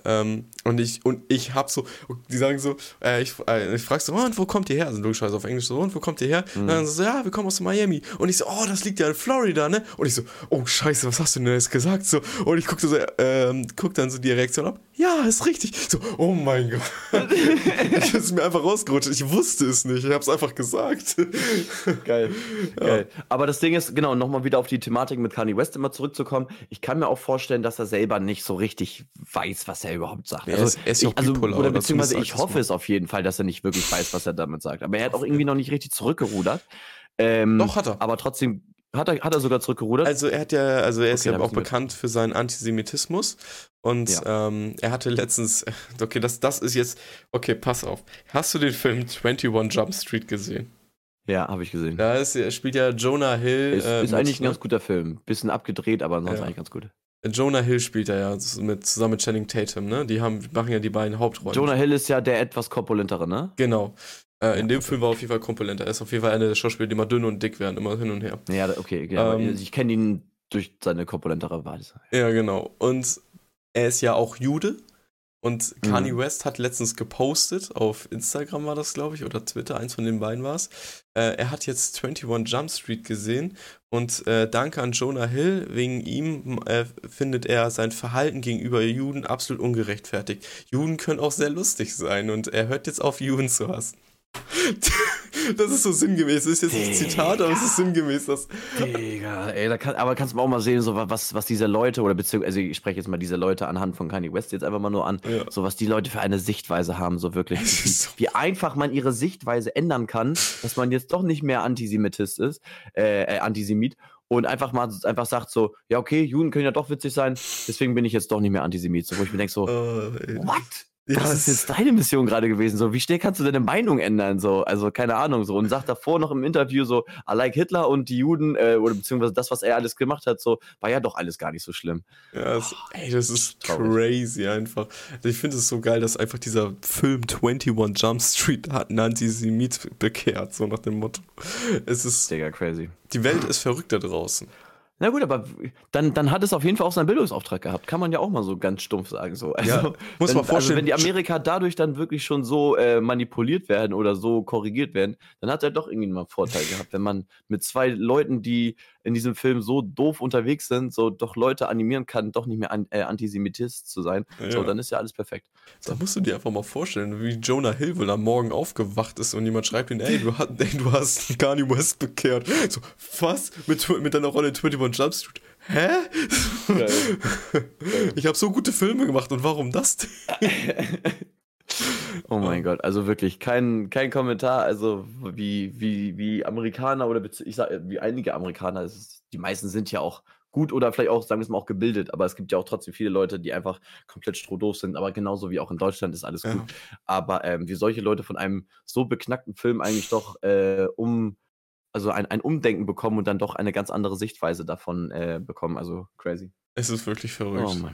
Ähm, und ich, und ich hab so, die sagen so, äh, ich, äh, ich frag so, oh, und wo kommt ihr her? Also logischerweise auf Englisch so, und wo kommt ihr her? Mhm. Und dann so, ja, wir kommen aus Miami. Und ich so, oh, das liegt ja in Florida, ne? Und ich so, oh, scheiße, was hast du denn jetzt gesagt? So, und ich guckte so, ähm, guck dann so die Reaktion ab. Ja, ist richtig. So, oh mein Gott. ich ist mir einfach rausgerutscht. Ich wusste es nicht. Ich hab's einfach gesagt. Geil. Ja. Geil. Aber das Ding ist, genau, nochmal wieder auf die Thematik mit Kanye West immer zurückzukommen ich kann mir auch vorstellen, dass er selber nicht so richtig weiß, was er überhaupt sagt. Ja, also, er ist, er ich, also oder beziehungsweise ich hoffe es auf jeden Fall, dass er nicht wirklich weiß, was er damit sagt. Aber er hat auch irgendwie noch nicht richtig zurückgerudert. Ähm, Doch, hat er. Aber trotzdem hat er, hat er sogar zurückgerudert? Also er hat ja, also er ist okay, ja auch bekannt für seinen Antisemitismus. Und ja. ähm, er hatte letztens, okay, das, das ist jetzt, okay, pass auf. Hast du den Film 21 Jump Street gesehen? Ja, habe ich gesehen. Da ist, spielt ja Jonah Hill. Ist, äh, ist eigentlich ein ne? ganz guter Film. Bisschen abgedreht, aber ansonsten ja. eigentlich ganz gut. Jonah Hill spielt er ja mit, zusammen mit Channing Tatum, ne? Die haben, machen ja die beiden Hauptrollen. Jonah Hill ist ja der etwas korpulentere, ne? Genau. Äh, in dem Film war er auf jeden Fall korpulenter. Er ist auf jeden Fall einer der Schauspieler, die immer dünn und dick werden, immer hin und her. Ja, okay. okay ähm, ich kenne ihn durch seine korpulentere Weise. Ja, genau. Und er ist ja auch Jude. Und Kanye mhm. West hat letztens gepostet, auf Instagram war das, glaube ich, oder Twitter, eins von den beiden war es. Äh, er hat jetzt 21 Jump Street gesehen und äh, danke an Jonah Hill, wegen ihm äh, findet er sein Verhalten gegenüber Juden absolut ungerechtfertigt. Juden können auch sehr lustig sein und er hört jetzt auf, Juden zu hassen. Das ist so sinngemäß. Das ist jetzt ein Zitat, aber es ist sinngemäß. Das. Digga, ey, da kann, aber kannst du auch mal sehen, so was, was diese Leute, oder beziehungsweise, also ich spreche jetzt mal diese Leute anhand von Kanye West jetzt einfach mal nur an, ja. so was die Leute für eine Sichtweise haben, so wirklich. So. Wie einfach man ihre Sichtweise ändern kann, dass man jetzt doch nicht mehr Antisemitist ist, äh, äh, Antisemit und einfach mal einfach sagt so, ja okay, Juden können ja doch witzig sein, deswegen bin ich jetzt doch nicht mehr Antisemit. So, wo ich mir denke so, oh, what? Ja, das ist jetzt deine Mission gerade gewesen. So, wie schnell kannst du deine Meinung ändern? So, also keine Ahnung. So und sagt davor noch im Interview so, I like Hitler und die Juden äh, oder beziehungsweise das, was er alles gemacht hat, so war ja doch alles gar nicht so schlimm. Ja, das, ey, das ist crazy einfach. Also ich finde es so geil, dass einfach dieser Film 21 Jump Street hat einen Antisemit bekehrt, so nach dem Motto. Es ist. Digga, crazy. Die Welt ist verrückt da draußen. Na gut, aber dann, dann hat es auf jeden Fall auch seinen Bildungsauftrag gehabt. Kann man ja auch mal so ganz stumpf sagen. So. Also, ja, muss man vorstellen. Also wenn die Amerika dadurch dann wirklich schon so äh, manipuliert werden oder so korrigiert werden, dann hat er doch irgendwie mal einen Vorteil gehabt, wenn man mit zwei Leuten, die in diesem Film so doof unterwegs sind, so doch Leute animieren kann, doch nicht mehr an, äh, Antisemitist zu sein. Ja. So, dann ist ja alles perfekt. So. Da musst du dir einfach mal vorstellen, wie Jonah Hill wohl am Morgen aufgewacht ist und jemand schreibt ihm, ey, du, hast, ey, du hast Kanye West bekehrt. So, was? Mit, mit deiner Rolle 21 Jump Street? Hä? Geil. Ich habe so gute Filme gemacht und warum das denn? Oh mein Gott, also wirklich kein, kein Kommentar. Also wie, wie, wie Amerikaner oder ich sag, wie einige Amerikaner, ist, die meisten sind ja auch gut oder vielleicht auch, sagen wir es mal, auch gebildet. Aber es gibt ja auch trotzdem viele Leute, die einfach komplett strohdoof sind. Aber genauso wie auch in Deutschland ist alles Ja. gut. Aber ähm, wie solche Leute von einem so beknackten Film eigentlich doch äh, um, also ein, ein Umdenken bekommen und dann doch eine ganz andere Sichtweise davon äh, bekommen. Also crazy. Es ist wirklich verrückt. Oh.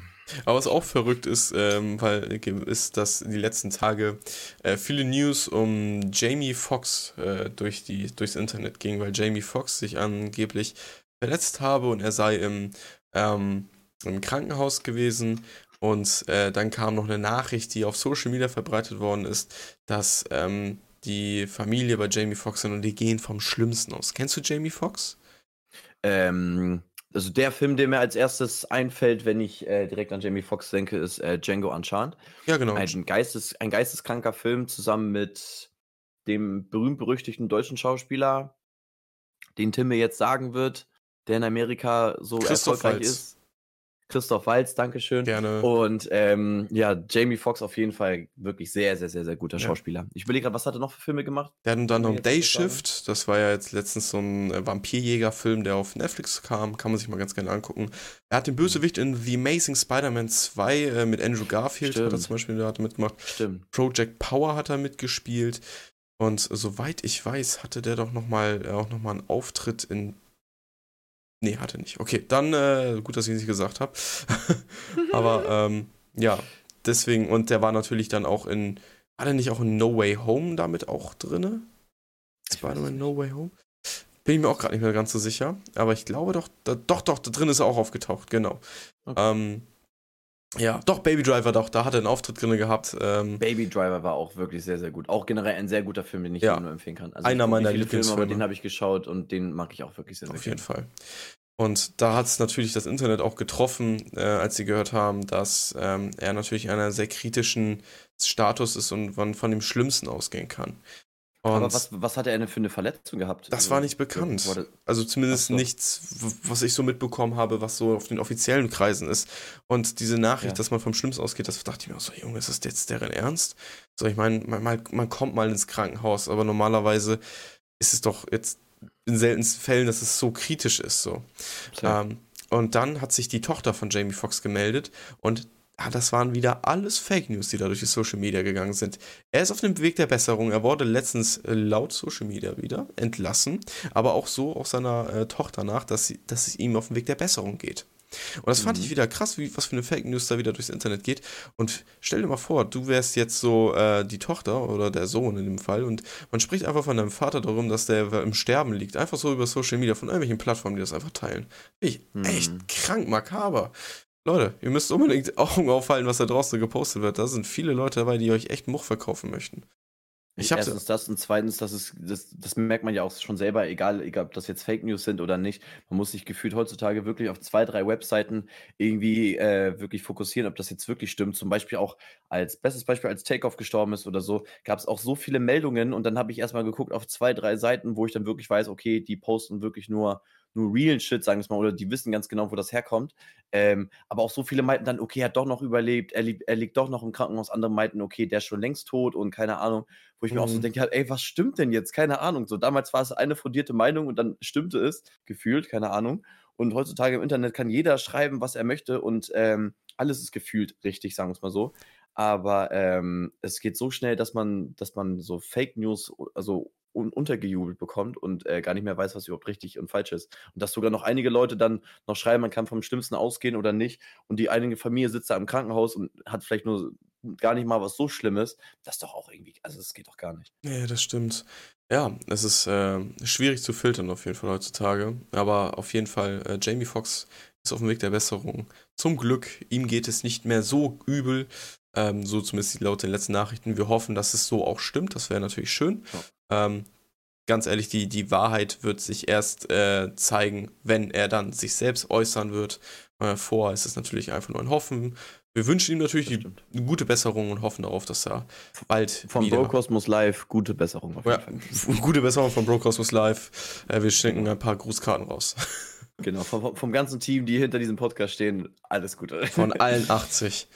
Aber was auch verrückt ist, ähm, weil ist, dass die letzten Tage äh, viele News um Jamie Foxx äh, durch die, durchs Internet ging, weil Jamie Foxx sich angeblich verletzt habe und er sei im, ähm, im Krankenhaus gewesen. Und äh, dann kam noch eine Nachricht, die auf Social Media verbreitet worden ist, dass ähm, die Familie bei Jamie Foxx sind und die gehen vom Schlimmsten aus. Kennst du Jamie Foxx? Ähm, also der Film, der mir als erstes einfällt, wenn ich äh, direkt an Jamie Foxx denke, ist äh, Django Unchained. Ja, genau. Ein, Geistes, ein geisteskranker Film zusammen mit dem berühmt-berüchtigten deutschen Schauspieler, den Tim mir jetzt sagen wird, der in Amerika so erfolgreich Waltz. ist. Christoph Waltz, Dankeschön. Gerne. Und ähm, ja, Jamie Foxx auf jeden Fall wirklich sehr, sehr, sehr, sehr guter Ja. Schauspieler. Ich überlege gerade, was hat er noch für Filme gemacht? Der hat anderem jetzt Day? Shift, das war ja jetzt letztens so ein äh, Vampirjäger-Film, der auf Netflix kam, kann man sich mal ganz gerne angucken. Er hat den Bösewicht in The Amazing Spider-Man 2 äh, mit Andrew Garfield, hat er Stimmt. zum Beispiel da hat mitgemacht. Stimmt. Project Power hat er mitgespielt. Und soweit ich weiß, hatte der doch noch mal, äh, auch nochmal einen Auftritt in. Nee, hatte nicht. Okay, dann äh, gut, dass ich nicht gesagt habe. Aber ähm, ja, deswegen, und der war natürlich dann auch in. War der nicht auch in No Way Home damit auch drinne? Weiß Spider-Man es No Way Home? Bin ich mir auch gerade nicht mehr ganz so sicher. Aber ich glaube doch, da, doch, doch, da drin ist er auch aufgetaucht, genau. Okay. Ähm, ja, doch, Baby Driver, doch, da hat er einen Auftritt drin gehabt. Ähm, Baby Driver war auch wirklich sehr, sehr gut. Auch generell ein sehr guter Film, den ich Ja. nur empfehlen kann. Also Einer meiner viele Filme, aber Lieblingsfilme. den habe ich geschaut und den mag ich auch wirklich sehr, sehr Auf jeden gerne. Fall. Und da hat es natürlich das Internet auch getroffen, äh, als sie gehört haben, dass ähm, er natürlich in einer sehr kritischen Status ist und man von dem Schlimmsten ausgehen kann. Und Aber was, was hat er denn für eine Verletzung gehabt? das Also, war nicht bekannt. wurde- Also zumindest so. nichts, was ich so mitbekommen habe, was so auf den offiziellen Kreisen ist. Und diese Nachricht, Ja. dass man vom Schlimmsten ausgeht, das dachte ich mir auch so, Junge, ist das jetzt deren Ernst? So, ich meine, man, man, kommt mal ins Krankenhaus, aber normalerweise ist es doch jetzt in seltensten Fällen, dass es so kritisch ist. So. Ähm, und dann hat sich die Tochter von Jamie Foxx gemeldet und ah, das waren wieder alles Fake News, die da durch die Social Media gegangen sind. Er ist auf dem Weg der Besserung. Er wurde letztens äh, laut Social Media wieder entlassen, aber auch so auch seiner äh, Tochter nach, dass, sie, dass es ihm auf dem Weg der Besserung geht. Und das fand Mhm. ich wieder krass, wie, was für eine Fake News da wieder durchs Internet geht. Und stell dir mal vor, du wärst jetzt so äh, die Tochter oder der Sohn in dem Fall und man spricht einfach von deinem Vater darum, dass der im Sterben liegt. Einfach so über Social Media von irgendwelchen Plattformen, die das einfach teilen. Ich, Mhm. echt krank makaber. Leute, ihr müsst unbedingt Augen aufhalten, was da draußen gepostet wird. Da sind viele Leute dabei, die euch echt Much verkaufen möchten. Ich hab's- Erstens das und zweitens, das ist, das, das merkt man ja auch schon selber, egal, egal, ob das jetzt Fake News sind oder nicht. Man muss sich gefühlt heutzutage wirklich auf zwei, drei Webseiten irgendwie äh, wirklich fokussieren, ob das jetzt wirklich stimmt. Zum Beispiel auch als bestes Beispiel, als Takeoff gestorben ist oder so, gab es auch so viele Meldungen und dann habe ich erstmal geguckt auf zwei, drei Seiten, wo ich dann wirklich weiß, okay, die posten wirklich nur, nur real Shit, sagen wir es mal, oder die wissen ganz genau, wo das herkommt. Ähm, aber auch so viele meinten dann, okay, er hat doch noch überlebt, er, liegt- er liegt doch noch im Krankenhaus. Andere meinten, okay, der ist schon längst tot und keine Ahnung. Wo ich mir auch so Mhm. denke, halt, ey, was stimmt denn jetzt? Keine Ahnung. So, damals war es eine fundierte Meinung und dann stimmte es, gefühlt, keine Ahnung. Und heutzutage im Internet kann jeder schreiben, was er möchte und ähm, alles ist gefühlt richtig, sagen wir es mal so. Aber ähm, es geht so schnell, dass man, dass man so Fake News, also un untergejubelt bekommt und äh, gar nicht mehr weiß, was überhaupt richtig und falsch ist. Und dass sogar noch einige Leute dann noch schreiben, man kann vom Schlimmsten ausgehen oder nicht. Und die einige Familie sitzt da im Krankenhaus und hat vielleicht nur gar nicht mal was so Schlimmes. Das ist doch auch irgendwie, also das geht doch gar nicht. Ja, das stimmt. Ja, es ist äh, schwierig zu filtern auf jeden Fall heutzutage. Aber auf jeden Fall, äh, Jamie Foxx ist auf dem Weg der Besserung. Zum Glück, ihm geht es nicht mehr so übel. Ähm, so zumindest laut den letzten Nachrichten. Wir hoffen, dass es so auch stimmt. Das wäre natürlich schön. Ähm, ganz ehrlich, die, die Wahrheit wird sich erst äh, zeigen, wenn er dann sich selbst äußern wird. Äh, vorher ist es natürlich einfach nur ein Hoffen. Wir wünschen ihm natürlich die, eine gute Besserung und hoffen darauf, dass er bald Vom wieder... Bro Cosmos Live, gute Besserung auf jeden Ja, Fall. gute Besserung von Bro Cosmos Live. Äh, wir schicken ein paar Grußkarten raus. Genau, vom, vom ganzen Team, die hinter diesem Podcast stehen, alles Gute. Von allen 80.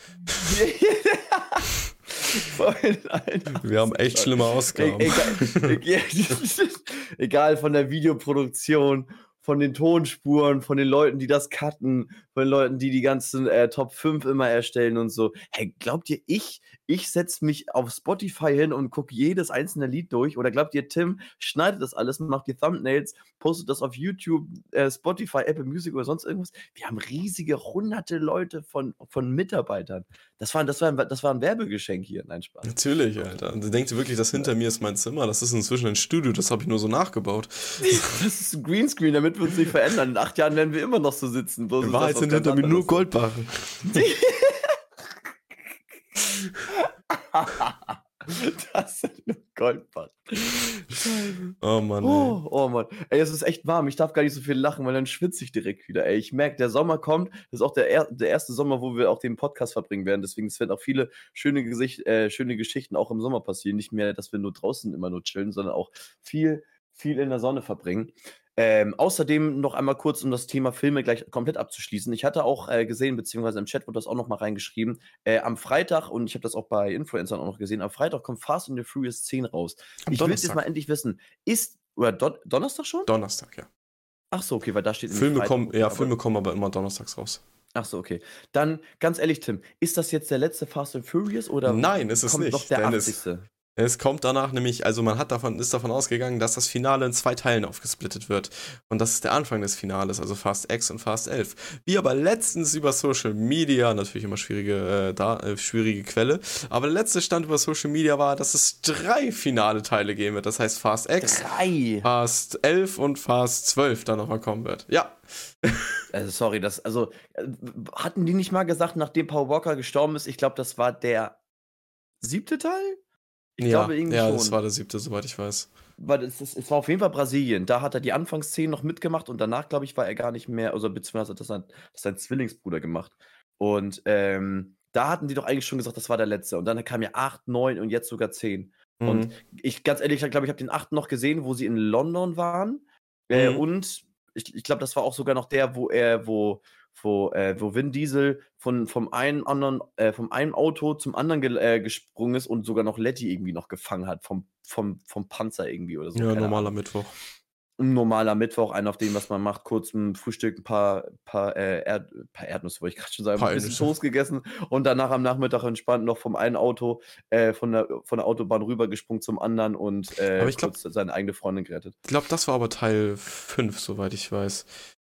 Von allen Wir haben echt schlimme E Ausgaben. egal, egal, egal von der Videoproduktion, von den Tonspuren, von den Leuten, die das cutten, von den Leuten, die die ganzen äh, Top 5 immer erstellen und so. Hey, glaubt ihr, ich, ich setze mich auf Spotify hin und gucke jedes einzelne Lied durch? Oder glaubt ihr, Tim schneidet das alles, macht die Thumbnails, postet das auf YouTube, äh, Spotify, Apple Music oder sonst irgendwas? Wir haben riesige hunderte Leute von, von Mitarbeitern. Das war, das, war, ein- das war ein Werbegeschenk hier. Nein, Spaß. Natürlich, Alter. Und denkt ihr wirklich, das hinter mir ist mein Zimmer? Das ist inzwischen ein Studio, das habe ich nur so nachgebaut. Das ist ein Greenscreen, damit wir uns nicht verändern. In acht Jahren werden wir immer noch so sitzen. bloß In Wahrheit sind hinter mir nur. Goldbarren. Das sind nur Goldbarren. Oh Mann. Oh, oh Mann. Ey, es ist echt warm. Ich darf gar nicht so viel lachen, weil dann schwitze ich direkt wieder. Ey, ich merke, der Sommer kommt. Das ist auch der, er der erste Sommer, wo wir auch den Podcast verbringen werden. Deswegen es werden auch viele schöne, Gesicht äh, schöne Geschichten auch im Sommer passieren. Nicht mehr, dass wir nur draußen immer nur chillen, sondern auch viel, viel in der Sonne verbringen. Ähm, außerdem noch einmal kurz, um das Thema Filme gleich komplett abzuschließen. Ich hatte auch äh, gesehen, beziehungsweise im Chat wurde das auch noch mal reingeschrieben, äh, am Freitag, und ich habe das auch bei Influencern auch noch gesehen, am Freitag kommt Fast and the Furious 10 raus. Am ich will jetzt mal endlich wissen, ist, oder Don Donnerstag schon? Donnerstag, ja. Ach so, okay, weil da steht Filme Freitag, kommen, ja, aber- Filme kommen aber immer donnerstags raus. Ach so, okay. Dann ganz ehrlich, Tim, ist das jetzt der letzte Fast and Furious oder Nein, ist es kommt nicht, noch der denn es- 80. Es kommt danach nämlich, also man hat davon, ist davon ausgegangen, dass das Finale in zwei Teilen aufgesplittet wird. Und das ist der Anfang des Finales, also Fast X und Fast 11. Wie aber letztens über Social Media, natürlich immer schwierige, äh, da, äh, schwierige Quelle, aber der letzte Stand über Social Media war, dass es drei finale Teile geben wird. Das heißt Fast X, Drei. Fast 11 und Fast 12 dann nochmal kommen wird. Ja, Also, sorry, das, also, äh, hatten die nicht mal gesagt, nachdem Paul Walker gestorben ist, ich glaube, das war der siebte Teil? Ich ja, glaube irgendwie ja schon. das war der siebte, soweit ich weiß. Weil es, ist- es war auf jeden Fall Brasilien. Da hat er die Anfangsszenen noch mitgemacht und danach, glaube ich, war er gar nicht mehr, also beziehungsweise hat das sein, das sein Zwillingsbruder gemacht. Und ähm, da hatten die doch eigentlich schon gesagt, das war der letzte. Und dann kam ja 8, 9 und jetzt sogar 10. Mhm. Und ich, ganz ehrlich, ich glaube, ich habe den 8. noch gesehen, wo sie in London waren. Äh, Mhm. und ich, ich glaube, das war auch sogar noch der, wo er, wo, wo, äh, wo Vin Diesel von, vom einen anderen, äh, vom einen Auto zum anderen ge äh, gesprungen ist und sogar noch Letty irgendwie noch gefangen hat, vom, vom, vom Panzer irgendwie oder so. ja, normaler Ahnung. Mittwoch. Ein normaler Mittwoch, einer auf dem, was man macht, kurz ein Frühstück, ein paar, paar, äh, Erd paar Erdnüsse, wollte ich gerade schon sagen, Paar ein bisschen. Toast gegessen und danach am Nachmittag entspannt noch vom einen Auto äh, von, der, von der Autobahn rübergesprungen zum anderen und äh, Aber ich glaub- kurz seine eigene Freundin gerettet. Ich glaube, das war aber Teil 5, soweit ich weiß.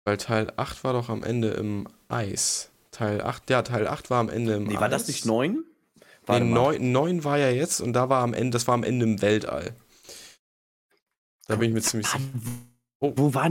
Weil Teil 8 war doch am Ende im Eis. Teil 8, ja, Teil 8 war am Ende im Nee, Eis. war das nicht neun? Nee, Warte mal. 9, 9 war ja jetzt und da war am Ende, das war am Ende im Weltall. Da bin ich mir ziemlich sicher. Wo, wo war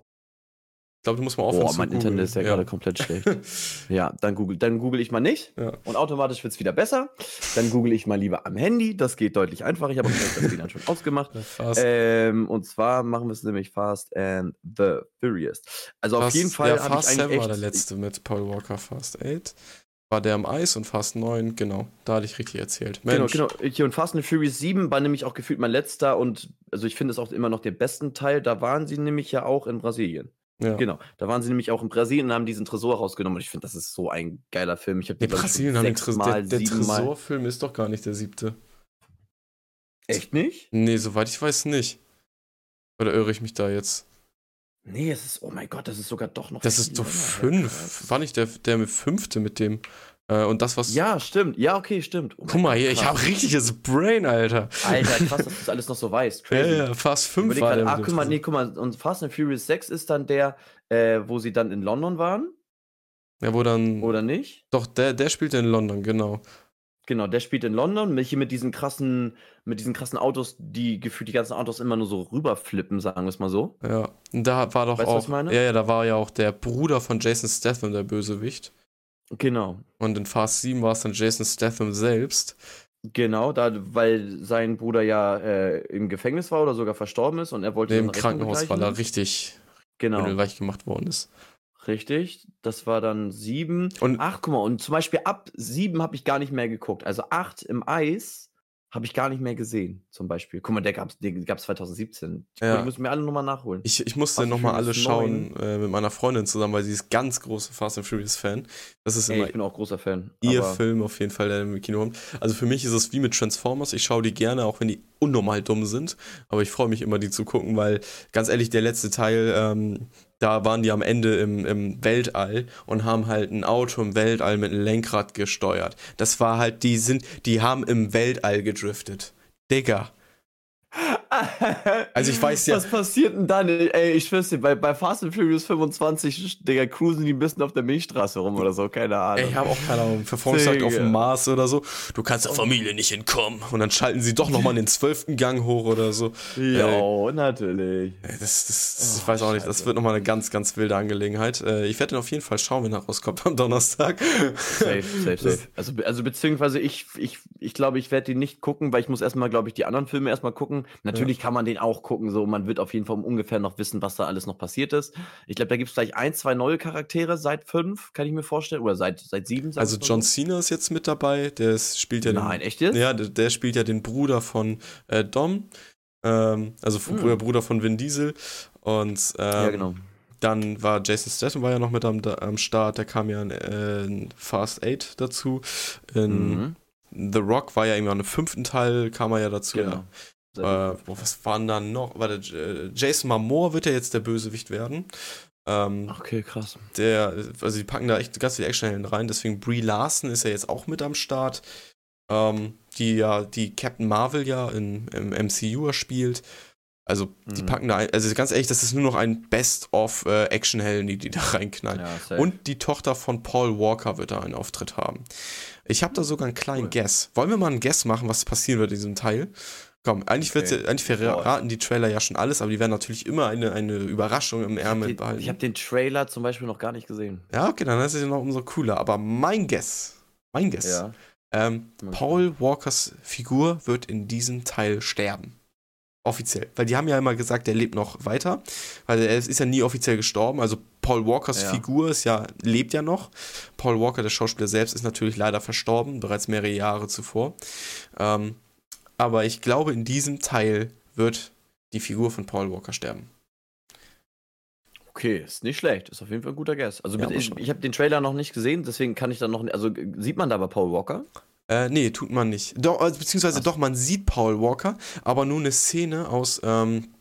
Ich glaube, du musst mal aufhören Boah, mein googeln. Internet ist ja, gerade komplett schlecht. ja, dann google, dann google ich mal nicht. Ja. Und automatisch wird es wieder besser. Dann google ich mal lieber am Handy. Das geht deutlich einfacher. Ich habe auch das WLAN schon ausgemacht. Ähm, und zwar machen wir es nämlich Fast and the Furious. Also auf Fast- jeden Fall Ja, habe ich Fast eigentlich 7 echt, war der letzte mit Paul Walker, Fast 8. War der im Eis und Fast 9, genau. Da hatte ich richtig erzählt. Genau, Mensch, genau. Hier und Fast and the Furious 7 war nämlich auch gefühlt mein letzter und also ich finde es auch immer noch der besten Teil. Da waren sie nämlich ja auch in Brasilien. Ja. Genau. Da waren sie nämlich auch in Brasilien und haben diesen Tresor rausgenommen. Und ich finde, das ist so ein geiler Film. Ich habe den Brasilien haben den Tresor. Der, sechsmal, der siebenmal- Tresorfilm ist doch gar nicht der siebte. Echt nicht? Nee, soweit ich weiß nicht. Oder irre ich mich da jetzt? Nee, es ist, oh mein Gott, das ist sogar doch noch. Das ist doch fünf. War nicht der, der fünfte mit dem. Äh, und das, was. Ja, stimmt. Ja, okay, stimmt. Oh Guck mal hier, ich krass. habe richtiges Brain, Alter. Alter, krass, dass du das alles noch so weißt. Ja, Crazy. ja, fast fünf Überleg war grad, ah, guck mal, nee, guck mal, und Fast and Furious 6 ist dann der, äh, wo sie dann in London waren, Ja, wo dann. oder nicht? Doch, der, der spielte in London, genau. Genau, der spielt in London, mit, hier mit diesen krassen, mit diesen krassen Autos, die gefühlt die ganzen Autos immer nur so rüberflippen, sagen wir es mal so. Ja. Und da war doch Weißt auch. was ich meine? Ja, ja, da war ja auch der Bruder von Jason Statham, der Bösewicht. Genau. Und in Fast 7 war es dann Jason Statham selbst. Genau, da, weil sein Bruder ja äh, im Gefängnis war oder sogar verstorben ist und er wollte Der im Krankenhaus, weil er richtig Genau, weich gemacht worden ist. richtig. Das war dann sieben. Und Ach, guck mal, und zum Beispiel ab sieben habe ich gar nicht mehr geguckt. Also acht im Eis habe ich gar nicht mehr gesehen, zum Beispiel. Guck mal, der gab es den gab's 2017. Die Ja. müssen wir alle nochmal nachholen. ich, ich musste nochmal alle schauen äh, mit meiner Freundin zusammen, weil sie ist ganz große Fast and Furious Fan. Das ist Ey, immer ich bin auch großer Fan. ihr Film auf jeden Fall, der im Kino kommt. Also für mich ist es wie mit Transformers. Ich schaue die gerne, auch wenn die unnormal dumm sind. Aber ich freue mich immer, die zu gucken, weil ganz ehrlich, der letzte Teil, ähm, da waren die am Ende im, im Weltall und haben halt ein Auto im Weltall mit einem Lenkrad gesteuert. Das war halt, die sind, die haben im Weltall gedriftet. Digga. Also ich weiß ja- Was passiert denn dann? Ey, ich schwör's dir, bei, bei Fast and Furious 25, Digga, cruisen die ein bisschen auf der Milchstraße rum oder so, keine Ahnung. Ey, ich habe auch keine Ahnung, Verfolgungsjagd auf dem Mars oder so. Du kannst Der Familie nicht entkommen. und dann schalten sie doch nochmal den zwölften Gang hoch oder so. Jo, natürlich. Ey, Das, das, das, ich Oh, weiß auch nicht, das wird nochmal eine ganz, ganz wilde Angelegenheit. Äh, Ich werde den auf jeden Fall schauen, wenn er rauskommt am Donnerstag. Safe, safe, safe. Also, also beziehungsweise ich, ich, ich glaube, ich werde den nicht gucken, weil ich muss erstmal, glaube ich, die anderen Filme erstmal gucken. Natürlich kann man den auch gucken, so man wird auf jeden Fall ungefähr noch wissen, was da alles noch passiert ist. Ich glaube, da gibt es vielleicht ein, zwei neue Charaktere seit fünf, kann ich mir vorstellen. Oder seit, seit sieben. Also John. Cena ist jetzt mit dabei, der spielt ja Nein, den, echt jetzt? Ja, der, der spielt ja den Bruder von äh, Dom, ähm, also von, Hm. Bruder, Bruder von Vin Diesel. Und ähm, ja, genau. dann war Jason Statham war ja noch mit am, am Start, der kam ja in, äh, in Fast 8 dazu. In Mhm. The Rock war ja irgendwann im fünften Teil, kam er ja dazu. Genau. Ja. Äh, boah, was waren da noch? Warte, äh, Jason Momoa wird ja jetzt der Bösewicht werden. Ähm, Okay, krass. der, also die packen da echt ganz viele Actionhelden rein, deswegen Brie Larson ist ja jetzt auch mit am Start, ähm, die ja, die Captain Marvel ja in, im MCU spielt. Also, die Mhm. packen da, ein, also ganz ehrlich, das ist nur noch ein Best-of äh, Actionhelden, die die da reinknallen. Ja. Und die Tochter von Paul Walker wird da einen Auftritt haben. Ich habe da sogar einen kleinen Cool. Guess. Wollen wir mal einen Guess machen, was passieren wird in diesem Teil? Komm, eigentlich, Okay. ja- eigentlich verraten die Trailer ja schon alles, aber die werden natürlich immer eine, eine Überraschung im ich Ärmel habe behalten. ich hab den Trailer zum Beispiel noch gar nicht gesehen. Ja, okay, dann ist es ja noch umso cooler. Aber mein Guess, mein Guess, ähm, Mal Paul Walkers Figur wird in diesem Teil sterben. Offiziell. Weil die haben ja immer gesagt, er lebt noch weiter. Weil er ist ja nie offiziell gestorben. Also Paul Walkers Ja. Figur ist ja, lebt ja noch. Paul Walker, der Schauspieler selbst, ist natürlich leider verstorben, bereits mehrere Jahre zuvor. Ähm, aber ich glaube, in diesem Teil wird die Figur von Paul Walker sterben. Okay, ist nicht schlecht. Ist auf jeden Fall ein guter Guess. Also Ja, mit- ich, ich habe den Trailer noch nicht gesehen, deswegen kann ich da noch nicht. Also äh, sieht man da aber Paul Walker? Äh, nee, tut man nicht. Doch, also, beziehungsweise Ach doch, man sieht Paul Walker, aber nur eine Szene aus, ähm,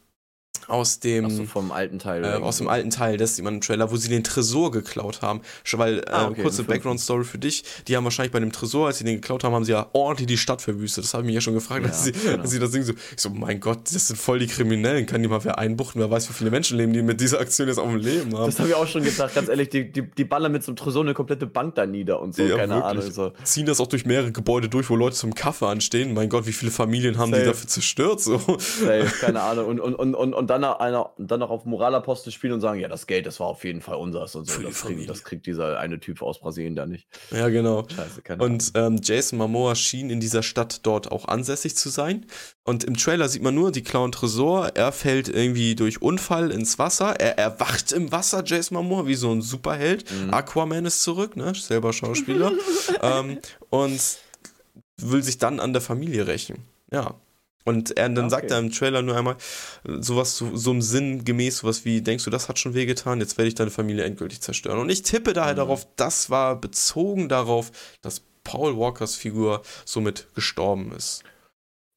aus dem. Achso, vom alten Teil. Äh, aus dem so. alten Teil, das sieht man im Trailer, wo sie den Tresor geklaut haben. Schon Weil, äh, Ah, okay, kurze im fünften. Background-Story für dich, die haben wahrscheinlich bei dem Tresor, als sie den geklaut haben, haben sie ja ordentlich die Stadt verwüstet. Das habe ich mich ja schon gefragt, Ja, als, sie, genau. als sie das Ding so, ich so, mein Gott, das sind voll die Kriminellen, kann die mal wer einbuchten, wer weiß, wie viele Menschenleben die mit dieser Aktion jetzt auf dem Leben haben. Das habe ich auch schon gedacht, ganz ehrlich, die, die, die ballern mit so einem Tresor eine komplette Bank da nieder und so, Ja, keine wirklich. Ahnung. So. Ziehen das auch durch mehrere Gebäude durch, wo Leute zum Kaffee anstehen. Mein Gott, wie viele Familien haben die Safe. dafür zerstört? So. Safe, keine Ahnung. Und, und, und, und, und dann, noch einer, dann noch auf Moralapostel spielen und sagen, ja, das Geld, das war auf jeden Fall unseres und so. Das kriegt, das kriegt dieser eine Typ aus Brasilien da nicht. Ja, genau. Scheiße, keine. Und ähm, Jason Momoa schien in dieser Stadt dort auch ansässig zu sein. Und im Trailer sieht man nur, die klauen Tresor. Er fällt irgendwie durch Unfall ins Wasser. Er erwacht im Wasser, Jason Momoa, wie so ein Superheld. Mhm. Aquaman ist zurück, ne? Selber Schauspieler. ähm, und will sich dann an der Familie rächen. Ja. Und er, dann Ah, sagt okay. er im Trailer nur einmal äh, sowas, so, so im Sinn gemäß, sowas wie, denkst du, das hat schon wehgetan, jetzt werde ich deine Familie endgültig zerstören. Und ich tippe da halt Mhm. darauf, das war bezogen darauf, dass Paul Walkers Figur somit gestorben ist.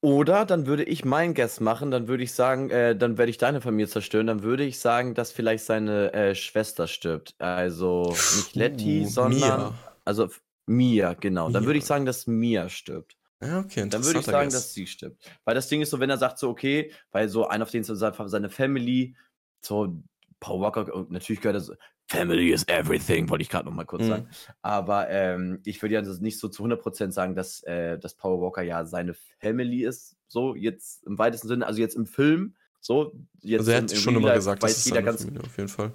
Oder dann würde ich mein Guess machen, dann würde ich sagen, äh, dann werde ich deine Familie zerstören, dann würde ich sagen, dass vielleicht seine äh, Schwester stirbt. Also nicht Letty, Uh, sondern. Mia. Also Mia, genau. Dann Mia. würde ich sagen, dass Mia stirbt. Ja, okay, Dann würde ich sagen, Guess. dass sie stirbt. Weil das Ding ist so, wenn er sagt so, okay, weil so einer auf den so seine seine Family, so Paul Walker, und natürlich gehört das, Family is everything, wollte ich gerade noch mal kurz Mhm. sagen. Aber ähm, ich würde ja nicht so zu 100% sagen, dass, äh, dass Paul Walker ja seine Family ist, so jetzt im weitesten Sinne, also jetzt im Film, so jetzt Also er hat im schon immer gesagt, weiß das ist jeder seine ganz, Familie, auf jeden Fall.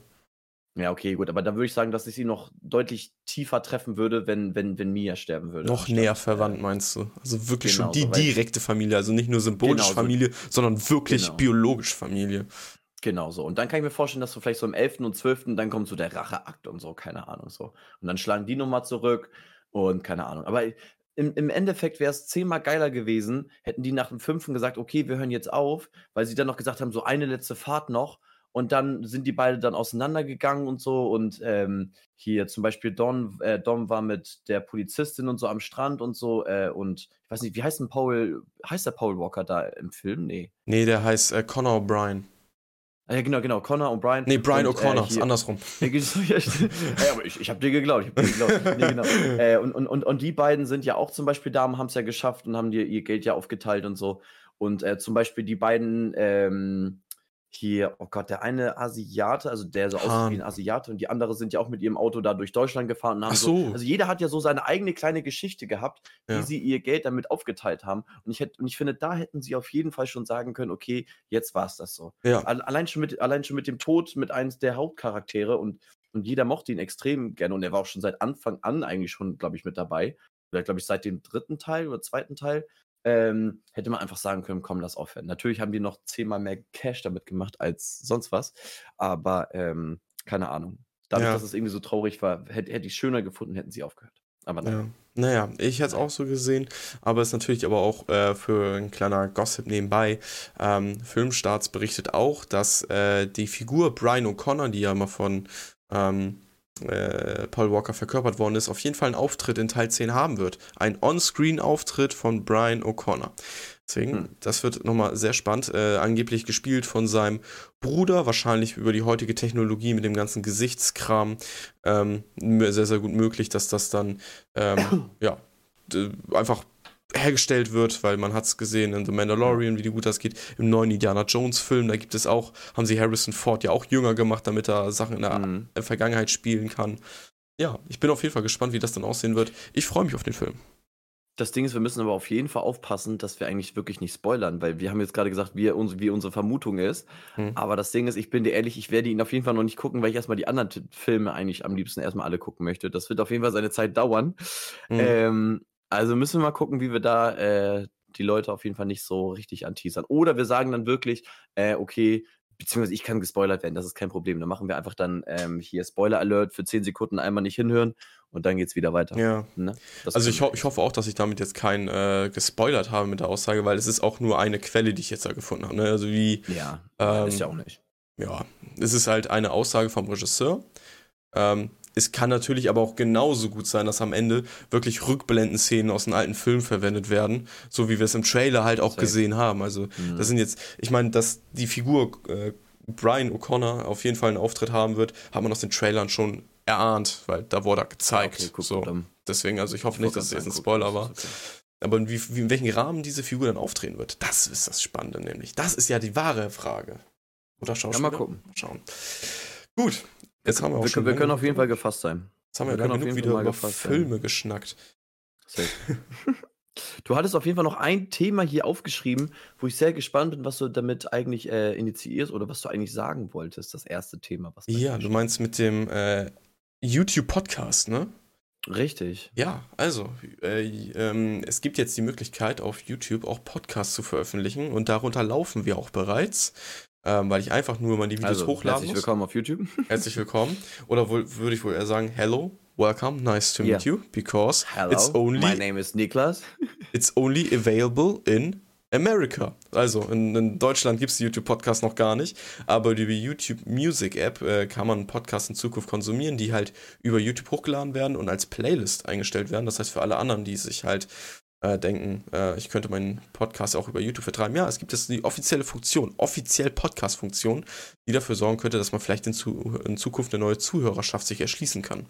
Ja, okay, gut, aber dann würde ich sagen, dass ich sie noch deutlich tiefer treffen würde, wenn, wenn, wenn Mia sterben würde. Noch näher äh, verwandt, meinst du? Also wirklich genau, schon die so, direkte Familie, also nicht nur symbolisch Genau, so- Familie, sondern wirklich Genau. biologisch Familie. Genau so. Und dann kann ich mir vorstellen, dass so vielleicht so im 11. und 12. dann kommt so der Racheakt und so, keine Ahnung so. Und dann schlagen die nochmal zurück und keine Ahnung. Aber im, im Endeffekt wäre es zehnmal geiler gewesen, hätten die nach dem fünften gesagt, okay, wir hören jetzt auf, weil sie dann noch gesagt haben, so eine letzte Fahrt noch. Und dann sind die beide dann auseinandergegangen und so. Und ähm, hier zum Beispiel Don, äh, Dom war mit der Polizistin und so am Strand und so. Äh, und ich weiß nicht, wie heißt denn Paul, heißt der Paul Walker da im Film? Nee. Nee, der heißt äh, Connor O'Brien. Ah, ja, genau, genau. Connor und Brian. Nee, Brian und, O'Connor, äh, ist andersrum. Ja, ja, aber ich, ich habe dir geglaubt. Ich hab dir geglaubt. Nee, genau. äh, und, und, und, und die beiden sind ja auch zum Beispiel da, haben es ja geschafft und haben dir ihr Geld ja aufgeteilt und so. Und äh, zum Beispiel die beiden ähm, hier, oh Gott, der eine Asiate, also der so aussieht wie ein Asiate und die andere sind ja auch mit ihrem Auto da durch Deutschland gefahren und haben Ach so. Also jeder hat ja so seine eigene kleine Geschichte gehabt, wie Ja. sie ihr Geld damit aufgeteilt haben. Und ich, hätte, und ich finde, da hätten sie auf jeden Fall schon sagen können, okay, jetzt war es das so. Ja. Al- Allein schon, mit, allein schon mit dem Tod mit eines der Hauptcharaktere und, und jeder mochte ihn extrem gerne und er war auch schon seit Anfang an eigentlich schon, glaube ich, mit dabei. Oder glaube ich seit dem dritten Teil oder zweiten Teil. Ähm, hätte man einfach sagen können, komm, lass aufhören. Natürlich haben die noch zehnmal mehr Cash damit gemacht als sonst was, aber ähm, keine Ahnung. Dadurch, Ja. dass es irgendwie so traurig war, hätte, hätte ich schöner gefunden, hätten sie aufgehört. Aber Ja. nein. Naja, ich hätte es auch so gesehen, aber es ist natürlich aber auch äh, für ein kleiner Gossip nebenbei. Ähm, Filmstarts berichtet auch, dass äh, die Figur Brian O'Connor, die ja mal von ähm, äh, Paul Walker verkörpert worden ist, auf jeden Fall einen Auftritt in Teil 10 haben wird. Ein On-Screen-Auftritt von Brian O'Connor. Deswegen, Hm. das wird nochmal sehr spannend. Äh, angeblich gespielt von seinem Bruder, wahrscheinlich über die heutige Technologie mit dem ganzen Gesichtskram. Ähm, sehr, sehr gut möglich, dass das dann ähm, ja, einfach hergestellt wird, weil man hat es gesehen in The Mandalorian, wie gut das geht. Im neuen Indiana Jones Film, da gibt es auch, haben sie Harrison Ford ja auch jünger gemacht, damit er Sachen in der Mhm. Vergangenheit spielen kann. Ja, ich bin auf jeden Fall gespannt, wie das dann aussehen wird. Ich freue mich auf den Film. Das Ding ist, wir müssen aber auf jeden Fall aufpassen, dass wir eigentlich wirklich nicht spoilern, weil wir haben jetzt gerade gesagt, wie, uns, wie unsere Vermutung ist. Hm. Aber das Ding ist, ich bin dir ehrlich, ich werde ihn auf jeden Fall noch nicht gucken, weil ich erstmal die anderen Filme eigentlich am liebsten erstmal alle gucken möchte. Das wird auf jeden Fall seine Zeit dauern. Hm. Ähm, also müssen wir mal gucken, wie wir da äh, die Leute auf jeden Fall nicht so richtig anteasern. Oder wir sagen dann wirklich, äh, okay, beziehungsweise ich kann gespoilert werden, das ist kein Problem. Dann machen wir einfach dann ähm, hier Spoiler Alert für 10 Sekunden einmal nicht hinhören und dann geht's wieder weiter. ja. Ne? Also ich, ho ich hoffe auch, dass ich damit jetzt keinen äh, gespoilert habe mit der Aussage, weil es ist auch nur eine Quelle, die ich jetzt da gefunden habe. Ne? Also wie, Ja, Ähm, ist ja auch nicht. ja, es ist halt eine Aussage vom Regisseur. Ähm, es kann natürlich aber auch genauso gut sein, dass am Ende wirklich Rückblendenszenen aus einem alten Film verwendet werden, so wie wir es im Trailer halt auch Safe. gesehen haben. Also Mhm. das sind jetzt, ich meine, dass die Figur äh, Brian O'Connor auf jeden Fall einen Auftritt haben wird, hat man aus den Trailern schon erahnt, weil da wurde er gezeigt. Okay, so. dann- Deswegen, also ich hoffe ich nicht, dass es jetzt ein Spoiler war. okay. Aber in, wie, wie, in welchem Rahmen diese Figur dann auftreten wird, das ist das Spannende nämlich. Das ist ja die wahre Frage. Oder Schauspieler? mal gucken. Mal schauen. Gut, jetzt haben wir auch Wir, schon können- wir können auf jeden Fall gefasst sein. Jetzt haben wir, wir ja genug wieder über gefasst sein. Filme geschnackt. Du hattest auf jeden Fall noch ein Thema hier aufgeschrieben, wo ich sehr gespannt bin, was du damit eigentlich äh, initiierst oder was du eigentlich sagen wolltest. Das erste Thema. Was Ja, du meinst mit dem äh, YouTube-Podcast, ne? Richtig. Ja, also, äh, ähm, es gibt jetzt die Möglichkeit, auf YouTube auch Podcasts zu veröffentlichen und darunter laufen wir auch bereits, ähm, weil ich einfach nur mal die Videos Also, hochladen herzlich muss. willkommen auf YouTube. Herzlich willkommen. Oder wohl, würde ich wohl eher sagen, hello, welcome, nice to Ja. meet you, because Hello, it's my only, name is Niklas. it's only available in America. Also in, in Deutschland gibt es die YouTube-Podcast noch gar nicht, aber über die YouTube Music App äh, kann man Podcasts in Zukunft konsumieren, die halt über YouTube hochgeladen werden und als Playlist eingestellt werden. Das heißt für alle anderen, die sich halt äh, denken, äh, ich könnte meinen Podcast auch über YouTube vertreiben. Ja, es gibt jetzt die offizielle Funktion, offiziell Podcast-Funktion, die dafür sorgen könnte, dass man vielleicht in, zu, in Zukunft eine neue Zuhörerschaft sich erschließen kann.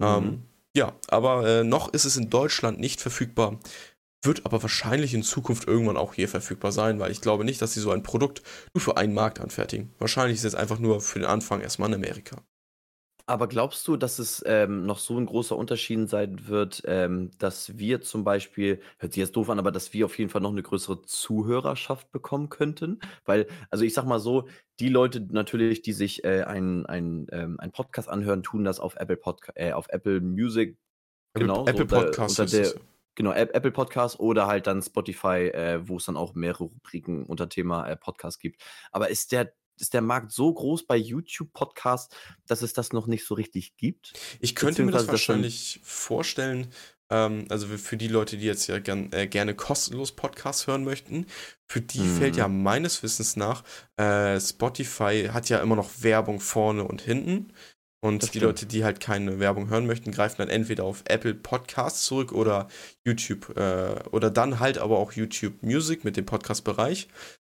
Ähm, ja, aber äh, noch ist es in Deutschland nicht verfügbar, wird aber wahrscheinlich in Zukunft irgendwann auch hier verfügbar sein, weil ich glaube nicht, dass sie so ein Produkt nur für einen Markt anfertigen. Wahrscheinlich ist es einfach nur für den Anfang erstmal in Amerika. Aber glaubst du, dass es ähm, noch so ein großer Unterschied sein wird, ähm, dass wir zum Beispiel, hört sich jetzt doof an, aber dass wir auf jeden Fall noch eine größere Zuhörerschaft bekommen könnten? Weil, also ich sag mal so, die Leute natürlich, die sich äh, einen ähm, ein Podcast anhören, tun das auf Apple Podca äh, auf Apple Music, genau, Apple so unter- Podcasts unter ist der, es. genau, App- Apple Podcast oder halt dann Spotify, äh, wo es dann auch mehrere Rubriken unter Thema äh, Podcast gibt. Aber ist der, ist der Markt so groß bei YouTube-Podcasts, dass es das noch nicht so richtig gibt? Ich könnte mir das wahrscheinlich vorstellen, ähm, also für die Leute, die jetzt ja gern, äh, gerne kostenlos Podcasts hören möchten, für die Mhm. fällt ja meines Wissens nach, äh, Spotify hat ja immer noch Werbung vorne und hinten. Und Das die stimmt. Leute, die halt keine Werbung hören möchten, greifen dann entweder auf Apple Podcasts zurück oder YouTube äh, oder dann halt aber auch YouTube Music mit dem Podcast-Bereich.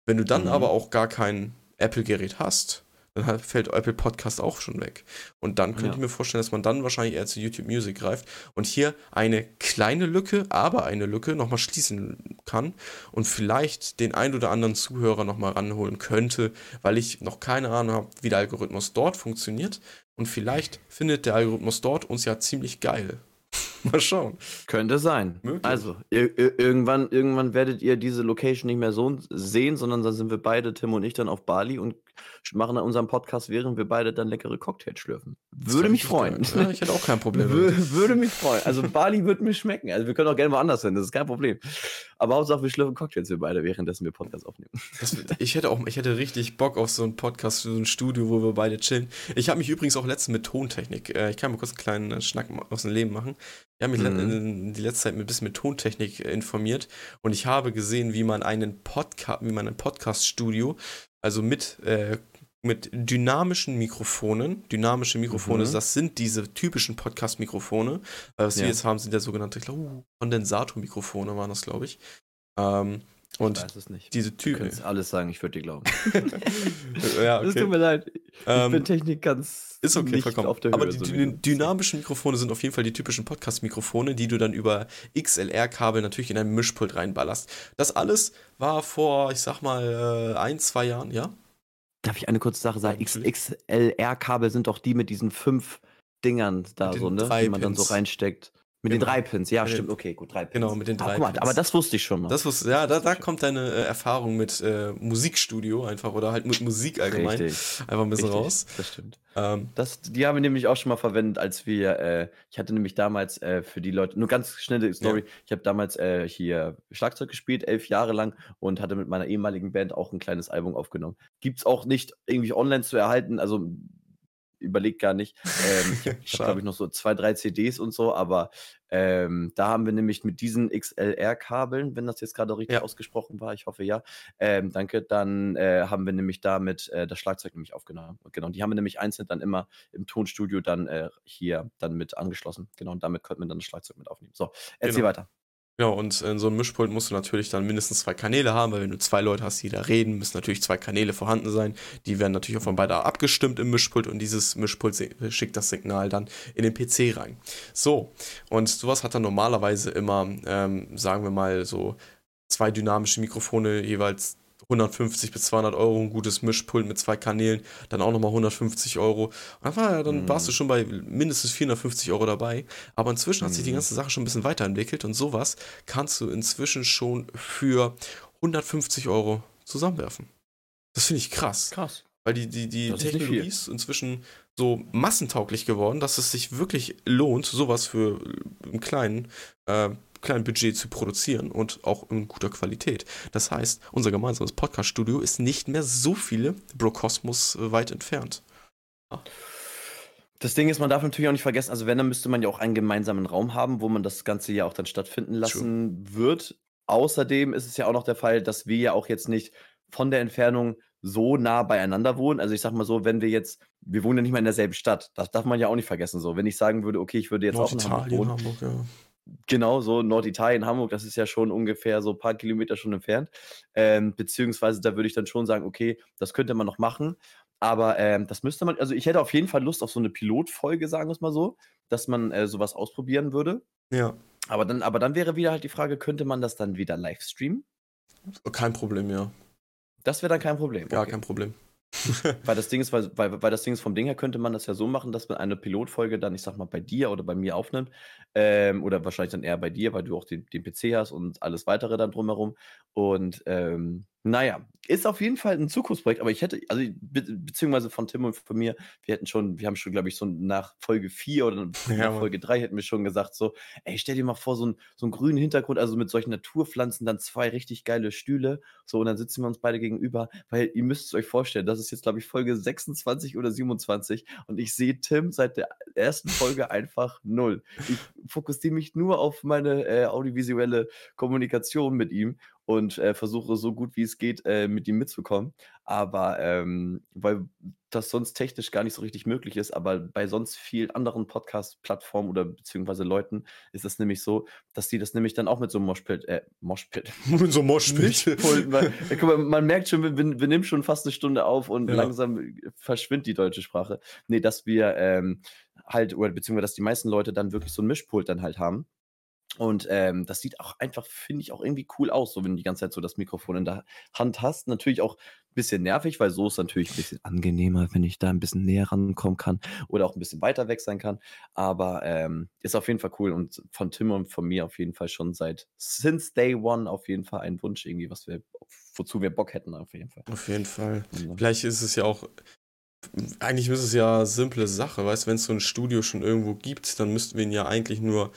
Wenn du dann Mhm. aber auch gar keinen Apple-Gerät hast, dann fällt Apple Podcast auch schon weg. Und dann könnte Ja. ich mir vorstellen, dass man dann wahrscheinlich eher zu YouTube Music greift und hier eine kleine Lücke, aber eine Lücke nochmal schließen kann und vielleicht den ein oder anderen Zuhörer nochmal ranholen könnte, weil ich noch keine Ahnung habe, wie der Algorithmus dort funktioniert. Und vielleicht findet der Algorithmus dort uns ja ziemlich geil. Mal schauen. Könnte sein. Möglich. Also, ir ir irgendwann, irgendwann werdet ihr diese Location nicht mehr so sehen, sondern dann sind wir beide, Tim und ich, dann auf Bali und machen dann unseren Podcast, während wir beide dann leckere Cocktails schlürfen. Würde mich freuen. Ja, ich hätte auch kein Problem. Würde mich freuen. Also Bali würde mir schmecken. Also wir können auch gerne woanders hin, das ist kein Problem. Aber Hauptsache wir schlürfen Cocktails wir beide, währenddessen wir Podcast aufnehmen. Ich hätte auch, ich hätte richtig Bock auf so einen Podcast, so ein Studio, wo wir beide chillen. Ich habe mich übrigens auch letztens mit Tontechnik, äh, ich kann mal kurz einen kleinen Schnack aus dem Leben machen. Ich habe mich Mhm. in, die letzte Zeit ein bisschen mit Tontechnik äh, informiert und ich habe gesehen, wie man einen Podcast, wie man ein Podcast-Studio, also mit äh, mit dynamischen Mikrofonen. Dynamische Mikrofone, Mhm. das sind diese typischen Podcast-Mikrofone. Äh, was Ja. wir jetzt haben, sind ja sogenannte uh, Kondensatormikrofone, waren das, glaube ich. Ähm, und es diese Du Typen. könntest alles sagen, ich würde dir glauben. ja, Es okay. tut mir leid. Ich Ähm, bin Technik ganz Ist okay, nicht vollkommen. auf der Höhe. Aber die so du. dynamischen Mikrofone sind auf jeden Fall die typischen Podcast-Mikrofone, die du dann über XLR-Kabel natürlich in ein Mischpult reinballerst. Das alles war vor, ich sag mal, äh, ein, zwei Jahren, ja? Darf ich eine kurze Sache sagen? XLR-Kabel sind doch die mit diesen fünf Dingern da so, ne? Die man dann so reinsteckt. Mit Genau. den drei Pins, ja, Mit den- stimmt, okay, gut, drei Pins. Genau, mit den Ah, drei guck mal, Pins. aber das wusste ich schon mal. Das wusste, ja, da, da kommt deine äh, Erfahrung mit äh, Musikstudio einfach oder halt mit Musik allgemein Richtig. einfach ein bisschen Richtig, raus. Das stimmt. Ähm, Das, die haben wir nämlich auch schon mal verwendet, als wir, äh, ich hatte nämlich damals äh, für die Leute, nur ganz schnelle Story, ich habe damals äh, hier Schlagzeug gespielt, elf Jahre lang und hatte mit meiner ehemaligen Band auch ein kleines Album aufgenommen. Gibt's auch nicht irgendwie online zu erhalten, also überlegt gar nicht. Ähm, ich habe, glaube ich, noch so zwei, drei CDs und so, aber ähm, da haben wir nämlich mit diesen XLR-Kabeln, wenn das jetzt gerade richtig Ja. ausgesprochen war, ich hoffe ja, ähm, danke, dann äh, haben wir nämlich damit äh, das Schlagzeug nämlich aufgenommen. Und Genau, die haben wir nämlich einzeln dann immer im Tonstudio dann äh, hier dann mit angeschlossen. Genau, und damit konnten wir dann das Schlagzeug mit aufnehmen. So, erzähl Genau. weiter. Ja, und in so einem Mischpult musst du natürlich dann mindestens zwei Kanäle haben, weil wenn du zwei Leute hast, die da reden, müssen natürlich zwei Kanäle vorhanden sein. Die werden natürlich auch von beide abgestimmt im Mischpult und dieses Mischpult schickt das Signal dann in den PC rein. So, und sowas hat dann normalerweise immer, ähm, sagen wir mal, so zwei dynamische Mikrofone, jeweils 150 bis 200 Euro, ein gutes Mischpult mit zwei Kanälen, dann auch nochmal 150 Euro. Und dann, war, ja- dann Mhm. warst du schon bei mindestens 450 Euro dabei. Aber inzwischen hat sich die Mhm. ganze Sache schon ein bisschen weiterentwickelt und sowas kannst du inzwischen schon für 150 Euro zusammenwerfen. Das finde ich krass. Krass. Weil die, die, die Das Technologie ist inzwischen so massentauglich geworden, dass es sich wirklich lohnt, sowas für äh, im kleinen, äh, kleinen Budget zu produzieren und auch in guter Qualität. Das heißt, unser gemeinsames Podcast-Studio ist nicht mehr so viele Brokosmos äh, weit entfernt. Das Ding ist, man darf natürlich auch nicht vergessen, also wenn, dann müsste man ja auch einen gemeinsamen Raum haben, wo man das Ganze ja auch dann stattfinden lassen wird. Außerdem ist es ja auch noch der Fall, dass wir ja auch jetzt nicht von der Entfernung so nah beieinander wohnen. Also ich sag mal so, wenn wir jetzt, wir wohnen ja nicht mal in derselben Stadt, das darf man ja auch nicht vergessen. So, wenn ich sagen würde, okay, ich würde jetzt auch in Hamburg wohnen, Hamburg, ja. Genau, so Norditalien, Hamburg, das ist ja schon ungefähr so ein paar Kilometer schon entfernt. Ähm, beziehungsweise da würde ich dann schon sagen, okay, das könnte man noch machen. Aber ähm, das müsste man, also ich hätte auf jeden Fall Lust auf so eine Pilotfolge, sagen wir es mal so, dass man äh, sowas ausprobieren würde. Ja, Aber dann, aber dann wäre wieder halt die Frage, könnte man das dann wieder live streamen? kein Problem, ja. Das wäre dann kein Problem. Gar okay. kein Problem. Weil das Ding ist, weil, weil, weil das Ding ist vom Ding her könnte man das ja so machen, dass man eine Pilotfolge dann, ich sag mal, bei dir oder bei mir aufnimmt. Ähm, oder wahrscheinlich dann eher bei dir, weil du auch den, den PC hast und alles weitere dann drumherum. Und ähm, naja, ist auf jeden Fall ein Zukunftsprojekt, aber ich hätte, also be beziehungsweise von Tim und von mir, wir hätten schon, wir haben schon, glaube ich, so nach Folge 4 oder nach Ja. Folge 3 hätten wir schon gesagt, so, ey, stell dir mal vor, so, ein, so einen grünen Hintergrund, also mit solchen Naturpflanzen, dann zwei richtig geile Stühle, so, und dann sitzen wir uns beide gegenüber, weil ihr müsst es euch vorstellen, das ist jetzt, glaube ich, Folge 26 oder 27 und ich sehe Tim seit der ersten Folge einfach null. Ich fokussiere mich nur auf meine äh, audiovisuelle Kommunikation mit ihm und äh, versuche so gut wie es geht äh, mit ihm mitzukommen. Aber ähm, weil das sonst technisch gar nicht so richtig möglich ist, aber bei sonst vielen anderen Podcast-Plattformen oder beziehungsweise Leuten ist es nämlich so, dass die das nämlich dann auch mit so einem Moshpit, äh, Moshpit, so Moshpit. Weil, ja, guck mal, man merkt schon, wir, wir nehmen schon fast eine Stunde auf und Ja. langsam verschwindet die deutsche Sprache. Nee, dass wir ähm, halt, oder beziehungsweise dass die meisten Leute dann wirklich so ein Mischpult dann halt haben. Und ähm, das sieht auch einfach, finde ich, auch irgendwie cool aus, so wenn du die ganze Zeit so das Mikrofon in der Hand hast. Natürlich auch ein bisschen nervig, weil so ist natürlich ein bisschen angenehmer, wenn ich da ein bisschen näher rankommen kann oder auch ein bisschen weiter weg sein kann. Aber ähm, ist auf jeden Fall cool und von Tim und von mir auf jeden Fall schon seit since day one auf jeden Fall ein Wunsch irgendwie, was wir, wozu wir Bock hätten auf jeden Fall. Auf jeden Fall. Äh, Vielleicht ist es ja auch. Eigentlich ist es ja simple Sache, weißt du, wenn es so ein Studio schon irgendwo gibt, dann müssten wir ihn ja eigentlich nur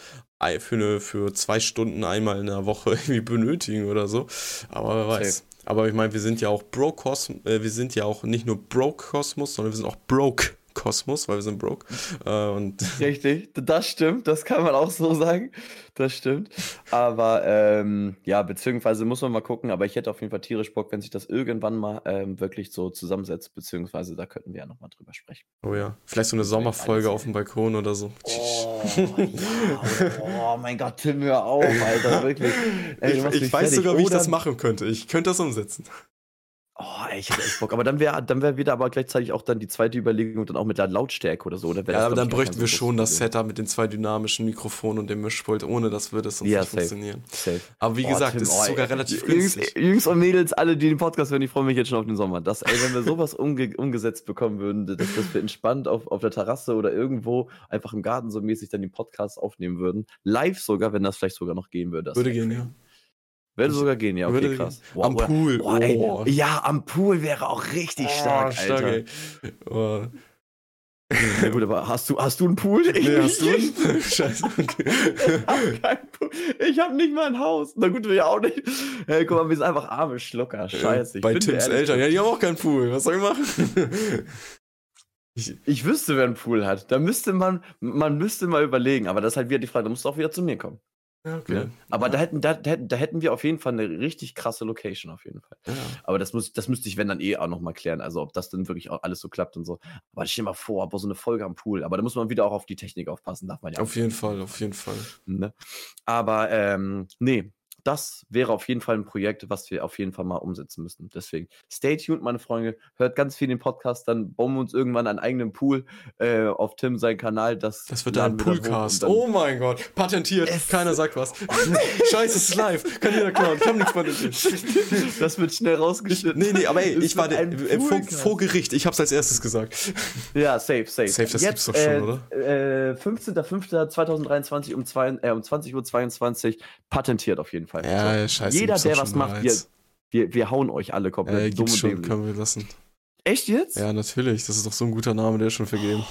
für, eine, für zwei Stunden einmal in der Woche irgendwie benötigen oder so. Aber wer weiß. Safe. Aber ich meine, wir sind ja auch Broke Cosmos, äh, wir sind ja auch nicht nur Broke Cosmos, sondern wir sind auch Broke Cosmos, weil wir sind broke. Äh, und Richtig, das stimmt, das kann man auch so sagen. Das stimmt. Aber ähm, ja, beziehungsweise muss man mal gucken, aber ich hätte auf jeden Fall tierisch Bock, wenn sich das irgendwann mal ähm, wirklich so zusammensetzt, beziehungsweise da könnten wir ja nochmal drüber sprechen. oh ja, vielleicht so eine Sommerfolge auf dem Balkon oder so. Oh, ja, oh mein Gott, Tim, hör auf, Alter, wirklich. Ey, ich ich weiß fertig. sogar, wie ich Oder- das machen könnte. Ich könnte das umsetzen. Oh, ey, ich hätte echt Bock. Aber dann wäre dann wär wieder aber gleichzeitig auch dann die zweite Überlegung dann auch mit der Lautstärke oder so. Oder wär Ja, aber dann bräuchten wir schon das. Setup mit den zwei dynamischen Mikrofonen und dem Mischpult. Ohne das würde es sonst Ja, nicht safe. funktionieren. Safe. Aber wie Oh, gesagt, Tim, es oh, ist sogar ey. relativ günstig. Jungs und Mädels, alle, die den Podcast hören, ich freue mich jetzt schon auf den Sommer. Das, ey, wenn wir sowas umge umgesetzt bekommen würden, dass, dass wir entspannt auf, auf der Terrasse oder irgendwo einfach im Garten so mäßig dann den Podcast aufnehmen würden. Live sogar, wenn das vielleicht sogar noch gehen würde. Das Würde gehen, ja. Würde sogar gehen, ja, okay, Würde krass. Boah, Am oder- Pool. Boah, ey, oh. ja, am Pool wäre auch richtig stark, Oh, Alter. ey. Oh. Ja, gut, aber hast du, hast du einen Pool? Ich Nee, hast du? einen? Scheiße. Okay. Ich hab kein Pool. Ich hab nicht mal ein Haus. Na gut, wir ja auch nicht. Hey, guck mal, wir sind einfach arme Schlucker. Scheiße. Ich Bei Tims. Eltern. Ja, die haben auch keinen Pool. Was soll ich machen? Ich, Ich wüsste, wer einen Pool hat. Da müsste man, man müsste mal überlegen. Aber das ist halt wieder die Frage, da musst du auch wieder zu mir kommen. Ja, okay. Ne? Aber da hätten, da, da, hätten- da hätten wir auf jeden Fall eine richtig krasse Location, auf jeden Fall. Ja. Aber das, muss, das müsste ich, wenn dann eh auch nochmal klären. Also, ob das dann wirklich auch alles so klappt und so. Aber stell dir mal vor, aber so eine Folge am Pool. Aber da muss man wieder auch auf die Technik aufpassen, darf man ja. Auf jeden Fall, auf jeden Fall. Ne? Aber ähm, nee, das wäre auf jeden Fall ein Projekt, was wir auf jeden Fall mal umsetzen müssen. Deswegen, stay tuned, meine Freunde. Hört ganz viel den Podcast, dann bauen wir uns irgendwann einen eigenen Pool äh, auf Tim seinen Kanal. Das, Das wird dann ein Poolcast. dann- Oh mein Gott. Patentiert. Es- Keiner sagt was. Scheiße, es ist live. Kann jeder klauen. Ich hab nichts patentiert. das wird schnell rausgeschnitten. Nee, nee, aber ey, ich war äh, vor, vor Gericht. Ich hab's als erstes gesagt. Ja, safe, safe. Safe, das gibt's doch äh, schon, oder? Äh, 15.05.2023 um, zwei, äh, um 20.22 Uhr patentiert auf jeden Fall. Ja, So. scheiße. Jeder, der was macht, wir, wir, wir hauen euch alle komplett Äh, dumm schon, dämlich. können wir lassen. Echt jetzt? Ja, natürlich. Das ist doch so ein guter Name, der ist schon vergeben.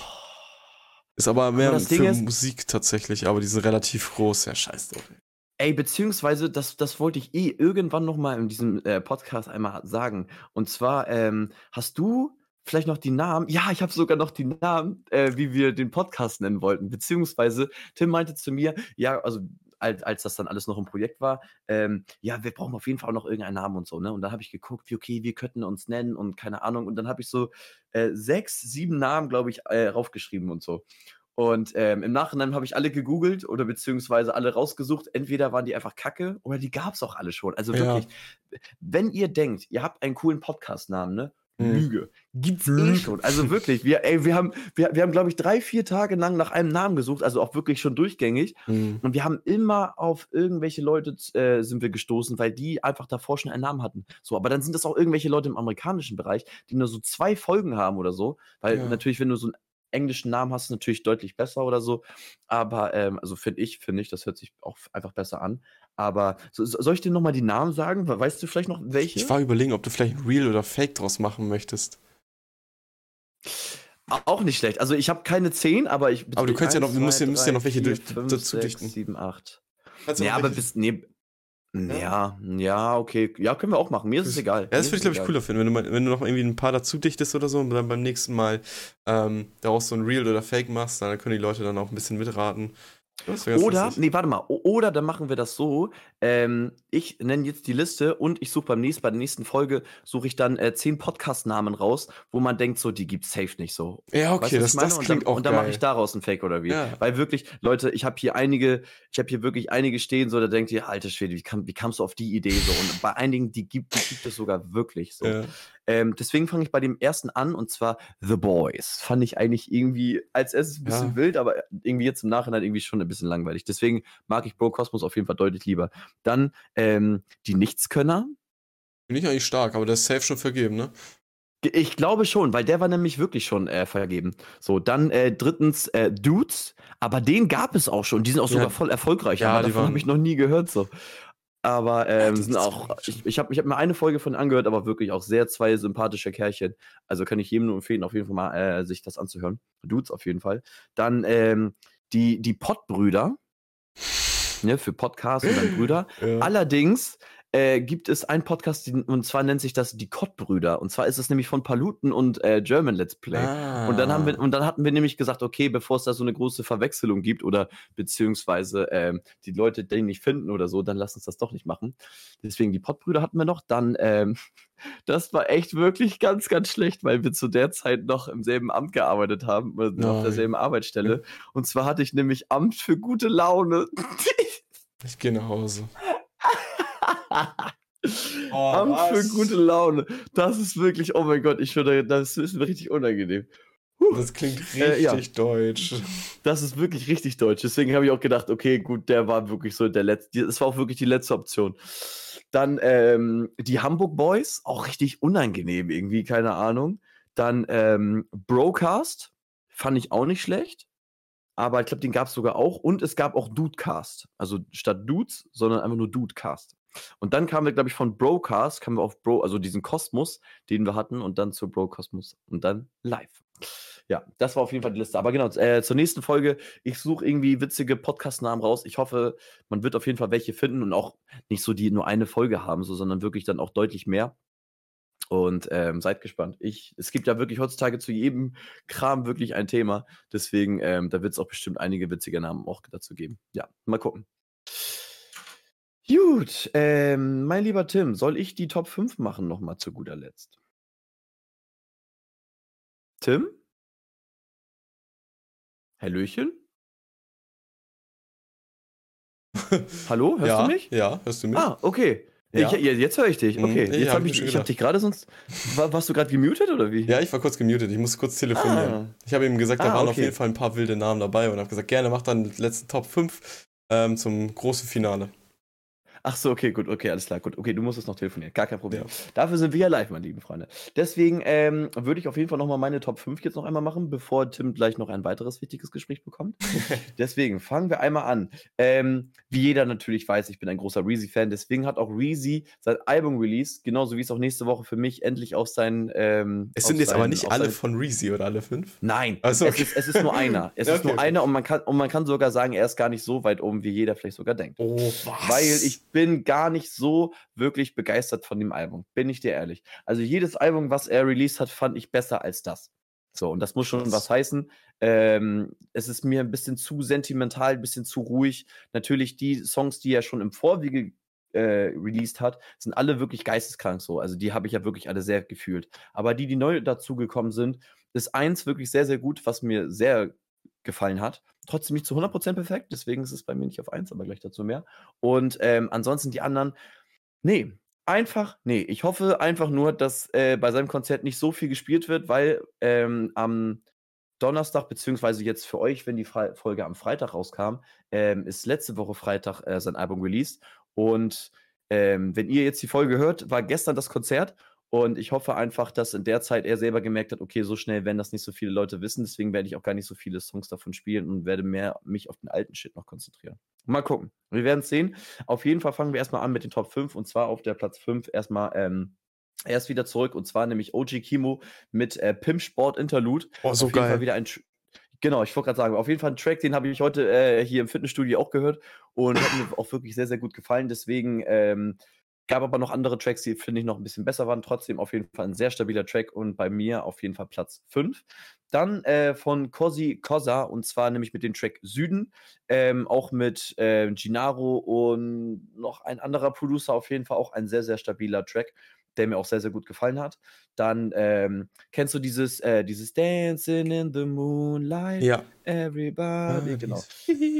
Ist aber mehr Ding für ist- Musik tatsächlich, aber die sind relativ groß. Ja, scheiße. drauf. Ey, beziehungsweise, das, das wollte ich eh irgendwann nochmal in diesem äh, Podcast einmal sagen. Und zwar, ähm, hast du vielleicht noch die Namen? Ja, ich habe sogar noch die Namen, äh, wie wir den Podcast nennen wollten. Beziehungsweise, Tim meinte zu mir, ja, also als, als das dann alles noch ein Projekt war, ähm, ja, wir brauchen auf jeden Fall auch noch irgendeinen Namen und so, ne? Und dann habe ich geguckt, wie, okay, wir könnten uns nennen und keine Ahnung. Und dann habe ich so äh, sechs, sieben Namen, glaube ich, äh, raufgeschrieben und so. Und ähm, im Nachhinein habe ich alle gegoogelt oder beziehungsweise alle rausgesucht. Entweder waren die einfach kacke oder die gab es auch alle schon. Also Ja. wirklich, wenn ihr denkt, ihr habt einen coolen Podcast-Namen, ne? Hm. Lüge. Gibt's eh Lüge. schon. Also wirklich, wir, ey, wir haben, wir, wir haben, glaube ich, drei, vier Tage lang nach einem Namen gesucht, also auch wirklich schon durchgängig. Hm. Und wir haben immer auf irgendwelche Leute äh, sind wir gestoßen, weil die einfach davor schon einen Namen hatten. So, aber dann sind das auch irgendwelche Leute im amerikanischen Bereich, die nur so zwei Folgen haben oder so. Weil Ja. natürlich, wenn du so einen englischen Namen hast, ist natürlich deutlich besser oder so. Aber, ähm, also finde ich, finde ich, das hört sich auch einfach besser an. Aber so, so- soll ich dir nochmal die Namen sagen? We- Weißt du vielleicht noch welche? Ich war überlegen, ob du vielleicht Real oder Fake draus machen möchtest. Au- Auch nicht schlecht. Also ich habe keine zehn, aber ich. Aber du könntest ja noch- du musst ja- musst ja noch welche durch- fünf, dazu sechs, dichten. sieben, acht. Kannst du Ja, noch aber bis. Nee, ja, ja, okay. Ja, können wir auch machen. Mir ist es egal. Ja, das würde ich, glaube ich, cooler finden, wenn du, mal, wenn du noch irgendwie ein paar dazu dichtest oder so und dann beim nächsten Mal ähm, daraus so ein Real oder Fake machst, dann können die Leute dann auch ein bisschen mitraten. Oder, lustig. nee, warte mal. Oder dann machen wir das so. Ähm, ich nenne jetzt die Liste und ich suche beim nächsten, bei der nächsten Folge suche ich dann äh, zehn Podcast-Namen raus, wo man denkt, so, die gibt's safe nicht so. Ja, Weißt okay, was das, das und klingt dann, auch Und dann mache ich daraus ein Fake oder wie. Ja. Weil wirklich, Leute, ich habe hier einige, ich habe hier wirklich einige stehen, so, da denkt ihr, alter Schwede, wie, kam, wie kamst du auf die Idee so? Und bei einigen, die gibt, die gibt es sogar wirklich so. Ja. Ähm, deswegen fange ich bei dem ersten an und zwar The Boys. Fand ich eigentlich irgendwie als erstes ein bisschen Ja. wild, aber irgendwie jetzt im Nachhinein irgendwie schon ein bisschen langweilig. Deswegen mag ich Bro Cosmos auf jeden Fall deutlich lieber. Dann ähm, die Nichtskönner. Bin ich eigentlich stark, aber der ist safe schon vergeben, ne? Ich glaube schon, weil der war nämlich wirklich schon äh, vergeben. So, dann äh, drittens äh, Dudes, aber den gab es auch schon. Die sind auch Ja. sogar voll erfolgreich, Ja, aber die davon waren- habe ich noch nie gehört. So. Aber ähm, das sind auch, ich, ich habe ich hab mir eine Folge von angehört, aber wirklich auch sehr zwei sympathische Kerlchen. Also kann ich jedem nur empfehlen, auf jeden Fall mal äh, sich das anzuhören. Dudes auf jeden Fall. Dann ähm, die, die Pottbrüder. Ne, für Podcast und dann Brüder. Ja. Allerdings äh, gibt es einen Podcast, den, und zwar nennt sich das die Kottbrüder. Und zwar ist es nämlich von Paluten und äh, German Let's Play. Und dann haben wir, Ah. und dann hatten wir nämlich gesagt, okay, bevor es da so eine große Verwechslung gibt oder beziehungsweise ähm, die Leute den nicht finden oder so, dann lass uns das doch nicht machen. Deswegen die Pottbrüder hatten wir noch. Dann, ähm, das war echt wirklich ganz, ganz schlecht, weil wir zu der Zeit noch im selben Amt gearbeitet haben, äh, auf derselben Arbeitsstelle. Und zwar hatte ich nämlich Amt für gute Laune. Ich gehe nach Hause. Oh, Amt für was? gute Laune. Das ist wirklich, oh mein Gott, ich schwöre, das ist mir richtig unangenehm. Das klingt richtig Äh, ja. deutsch. Das ist wirklich richtig deutsch. Deswegen habe ich auch gedacht, okay, gut, der war wirklich so der letzte. Das war auch wirklich die letzte Option. Dann ähm, die Hamburg Boys, auch richtig unangenehm irgendwie, keine Ahnung. Dann ähm, Brocast, fand ich auch nicht schlecht. Aber ich glaube, den gab es sogar auch. Und es gab auch Dudecast. Also statt Dudes, sondern einfach nur Dudecast. Und dann kamen wir, glaube ich, von Brocast, kamen wir auf Bro, also diesen Kosmos, den wir hatten, und dann zu Brocosmos und dann live. Ja, das war auf jeden Fall die Liste. Aber genau, äh, zur nächsten Folge, ich suche irgendwie witzige Podcast-Namen raus. Ich hoffe, man wird auf jeden Fall welche finden und auch nicht so, die nur eine Folge haben, so, sondern wirklich dann auch deutlich mehr. Und ähm, seid gespannt. Ich, es gibt ja wirklich heutzutage zu jedem Kram wirklich ein Thema. Deswegen, ähm, da wird es auch bestimmt einige witzige Namen auch dazu geben. Ja, mal gucken. Gut, ähm, mein lieber Tim, soll ich die Top 5 machen nochmal zu guter Letzt? Tim? Hallöchen? Hallo, hörst ja, du mich? Ja, hörst du mich? Ah, okay. Ja. Ich, ja, jetzt höre ich dich. Mhm, Okay, ich jetzt hab habe ich, ich gedacht. dich gerade sonst. War, warst du gerade gemutet oder wie? Ja, ich war kurz gemutet. Ich musste kurz telefonieren. Ah. Ich habe ihm gesagt, da Ah, waren auf okay. jeden Fall ein paar wilde Namen dabei und habe gesagt, gerne mach dann die letzten Top 5 ähm, zum großen Finale. Ach so, okay, gut, okay, alles klar, gut. Okay, du musstest noch telefonieren, gar kein Problem. Ja. Dafür sind wir ja live, meine lieben Freunde. Deswegen ähm, würde ich auf jeden Fall nochmal meine Top 5 jetzt noch einmal machen, bevor Tim gleich noch ein weiteres wichtiges Gespräch bekommt. deswegen fangen wir einmal an. Ähm, wie jeder natürlich weiß, ich bin ein großer Reezy-Fan, deswegen hat auch Reezy sein Album released, genauso wie es auch nächste Woche für mich endlich auf sein. Ähm, Es sind jetzt sein, aber nicht alle von Reezy oder alle fünf? Nein, so, es, okay. ist, es ist nur einer. Es Ja, ist okay, nur okay. einer und man, kann, und man kann sogar sagen, er ist gar nicht so weit oben, wie jeder vielleicht sogar denkt. Oh, was? Weil ich bin gar nicht so wirklich begeistert von dem Album, bin ich dir ehrlich. Also jedes Album, was er released hat, fand ich besser als das. So, und das muss schon was heißen. Ähm, es ist mir ein bisschen zu sentimental, ein bisschen zu ruhig. Natürlich die Songs, die er schon im Vorwege äh, released hat, sind alle wirklich geisteskrank so. Also die habe ich ja wirklich alle sehr gefühlt. Aber die, die neu dazugekommen sind, ist eins wirklich sehr, sehr gut, was mir sehr gefallen hat. Trotzdem nicht zu 100% perfekt, deswegen ist es bei mir nicht auf 1, aber gleich dazu mehr. Und ähm, ansonsten die anderen, nee, einfach, nee. Ich hoffe einfach nur, dass äh, bei seinem Konzert nicht so viel gespielt wird, weil ähm, am Donnerstag, beziehungsweise jetzt für euch, wenn die Fre Folge am Freitag rauskam, ähm, ist letzte Woche Freitag äh, sein Album released. Und ähm, wenn ihr jetzt die Folge hört, war gestern das Konzert. Und ich hoffe einfach, dass in der Zeit er selber gemerkt hat, okay, so schnell werden das nicht so viele Leute wissen. Deswegen werde ich auch gar nicht so viele Songs davon spielen und werde mehr mich auf den alten Shit noch konzentrieren. Mal gucken. Wir werden es sehen. Auf jeden Fall fangen wir erstmal an mit den Top 5. Und zwar auf der Platz 5 erstmal ähm, erst wieder zurück. Und zwar nämlich OG Kimo mit äh, Pimp Sport Interlude. Oh, so auf jeden Fall geil. wieder ein. Tr- Genau, ich wollte gerade sagen, auf jeden Fall ein Track, den habe ich heute äh, hier im Fitnessstudio auch gehört und hat mir auch wirklich sehr, sehr gut gefallen. Deswegen ähm, Gab aber noch andere Tracks, die finde ich noch ein bisschen besser waren. Trotzdem auf jeden Fall ein sehr stabiler Track und bei mir auf jeden Fall Platz 5. Dann äh, von Cosi Cosa und zwar nämlich mit dem Track Süden, ähm, auch mit äh, Gennaro und noch ein anderer Producer, auf jeden Fall auch ein sehr, sehr stabiler Track, der mir auch sehr, sehr gut gefallen hat. Dann ähm, kennst du dieses, äh, dieses Dancing in the Moonlight, Ja. Everybody, genau.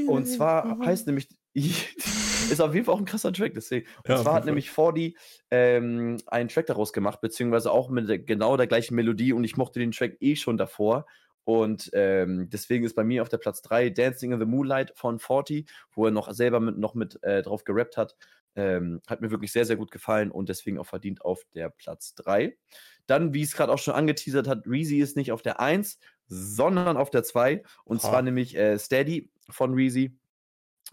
Und zwar heißt nämlich, ist auf jeden Fall auch ein krasser Track, deswegen. Und Ja, zwar hat nämlich 40 ähm, einen Track daraus gemacht, beziehungsweise auch mit der, genau der gleichen Melodie und ich mochte den Track eh schon davor. Und ähm, deswegen ist bei mir auf der Platz 3 Dancing in the Moonlight von 40, wo er noch selber mit, noch mit äh, drauf gerappt hat. Ähm, hat mir wirklich sehr, sehr gut gefallen und deswegen auch verdient auf der Platz 3. Dann, wie es gerade auch schon angeteasert hat, Reezy ist nicht auf der 1, sondern auf der 2. Und Ha. zwar nämlich äh, Steady von Reezy.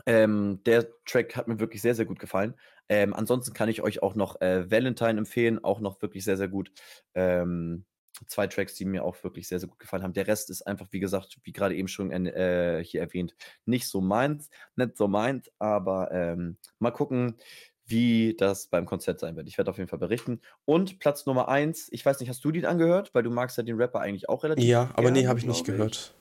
Ähm, der Track hat mir wirklich sehr, sehr gut gefallen. Ähm, ansonsten kann ich euch auch noch äh, Valentine empfehlen, auch noch wirklich sehr, sehr gut. Ähm, zwei Tracks, die mir auch wirklich sehr, sehr gut gefallen haben. Der Rest ist einfach, wie gesagt, wie gerade eben schon äh, hier erwähnt, nicht so meins, nicht so meint, aber ähm, mal gucken, wie das beim Konzert sein wird. Ich werde auf jeden Fall berichten. Und Platz Nummer eins, ich weiß nicht, hast du den angehört? Weil du magst ja den Rapper eigentlich auch relativ Ja, aber nee, gerne, habe ich nicht gehört.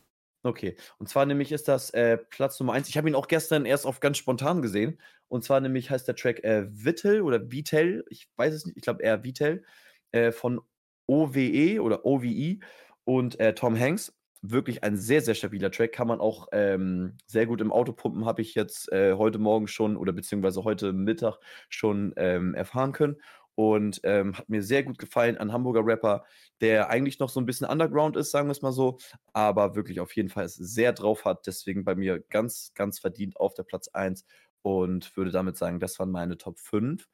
Okay, und zwar nämlich ist das äh, Platz Nummer eins. Ich habe ihn auch gestern erst auf ganz spontan gesehen. Und zwar nämlich heißt der Track äh, Vittel oder Vitel, ich weiß es nicht, ich glaube eher Vitel, äh, von OWE oder OVE und äh, Tom Hanks. Wirklich ein sehr, sehr stabiler Track. Kann man auch ähm, sehr gut im Auto pumpen, habe ich jetzt äh, heute Morgen schon oder beziehungsweise heute Mittag schon ähm, erfahren können. Und ähm, hat mir sehr gut gefallen. Ein Hamburger Rapper, der eigentlich noch so ein bisschen Underground ist, sagen wir es mal so, aber wirklich auf jeden Fall sehr drauf hat. Deswegen bei mir ganz, ganz verdient auf der Platz 1 und würde damit sagen, das waren meine Top 5.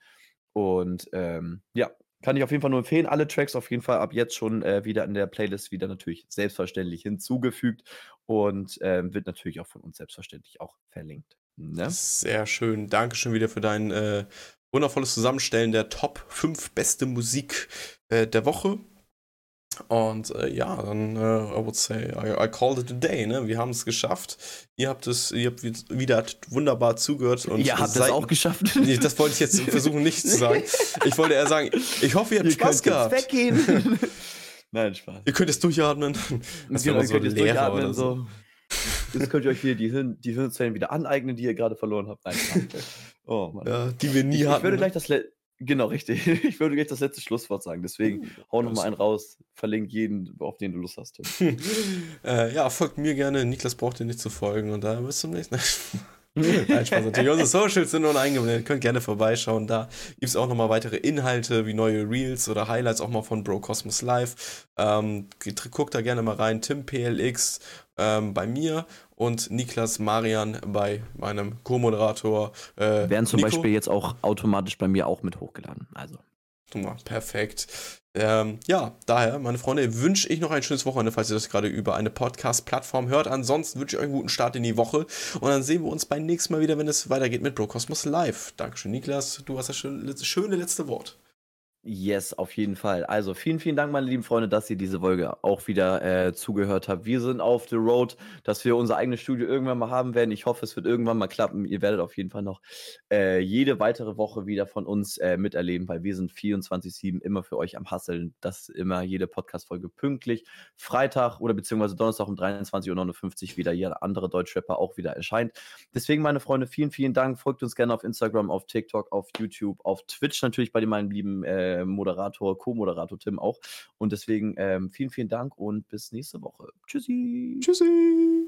Und ähm, ja, kann ich auf jeden Fall nur empfehlen. Alle Tracks auf jeden Fall ab jetzt schon äh, wieder in der Playlist wieder natürlich selbstverständlich hinzugefügt und ähm, wird natürlich auch von uns selbstverständlich auch verlinkt. Ne? Sehr schön. Dankeschön wieder für dein äh, wundervolles Zusammenstellen der Top 5 beste Musik äh, der Woche. Und äh, ja, dann, äh, I would say, I, I called it a day, ne? Wir haben es geschafft. Ihr habt es, ihr habt wi- wieder wunderbar zugehört. Und Ihr habt es auch geschafft. Nee, das wollte ich jetzt versuchen nicht zu sagen. Ich wollte eher sagen, ich hoffe, ihr habt Ihr Spaß könnt gehabt. jetzt weggehen. Nein, Spaß. Ihr könnt jetzt durchatmen. Das Genau, so ihr könnt Lehrer durchatmen, so. so. Jetzt könnt ihr euch wieder die, Hirn, die Hirnzellen wieder aneignen, die ihr gerade verloren habt. Nein, oh Mann. Ja, die wir nie ich, ich hatten. würde gleich das Le genau richtig. Ich würde gleich das letzte Schlusswort sagen. Deswegen hau noch mal einen raus. Verlink jeden, auf den du Lust hast. Tim. äh, ja, folgt mir gerne. Niklas braucht dir nicht zu folgen. Und da bis zum nächsten Mal. Nein, Spaß natürlich. Unsere Socials sind nun eingeblendet. Ihr könnt gerne vorbeischauen. Da gibt es auch nochmal weitere Inhalte wie neue Reels oder Highlights auch mal von Bro Cosmos Live. Ähm, guckt da gerne mal rein. Tim PLX ähm, bei mir und Niklas Marian bei meinem Co-Moderator. Äh, Werden zum Nico. Beispiel jetzt auch automatisch bei mir auch mit hochgeladen. Also. Perfekt. Ähm, ja, daher, meine Freunde, wünsche ich noch ein schönes Wochenende, falls ihr das gerade über eine Podcast-Plattform hört. Ansonsten wünsche ich euch einen guten Start in die Woche. Und dann sehen wir uns beim nächsten Mal wieder, wenn es weitergeht mit Brocosmos Live. Dankeschön, Niklas. Du hast das schöne letzte Wort. Yes, auf jeden Fall. Also vielen, vielen Dank, meine lieben Freunde, dass ihr diese Folge auch wieder äh, zugehört habt. Wir sind auf the road, dass wir unser eigenes Studio irgendwann mal haben werden. Ich hoffe, es wird irgendwann mal klappen. Ihr werdet auf jeden Fall noch äh, jede weitere Woche wieder von uns äh, miterleben, weil wir sind 24-7 immer für euch am Hasseln. dass immer jede Podcast-Folge pünktlich. Freitag oder beziehungsweise Donnerstag um 23.59 Uhr wieder jeder andere Deutschrapper auch wieder erscheint. Deswegen, meine Freunde, vielen, vielen Dank. Folgt uns gerne auf Instagram, auf TikTok, auf YouTube, auf Twitch natürlich bei meinem lieben äh, Moderator, Co-Moderator Tim auch. Und deswegen ähm, vielen, vielen Dank und bis nächste Woche. Tschüssi. Tschüssi.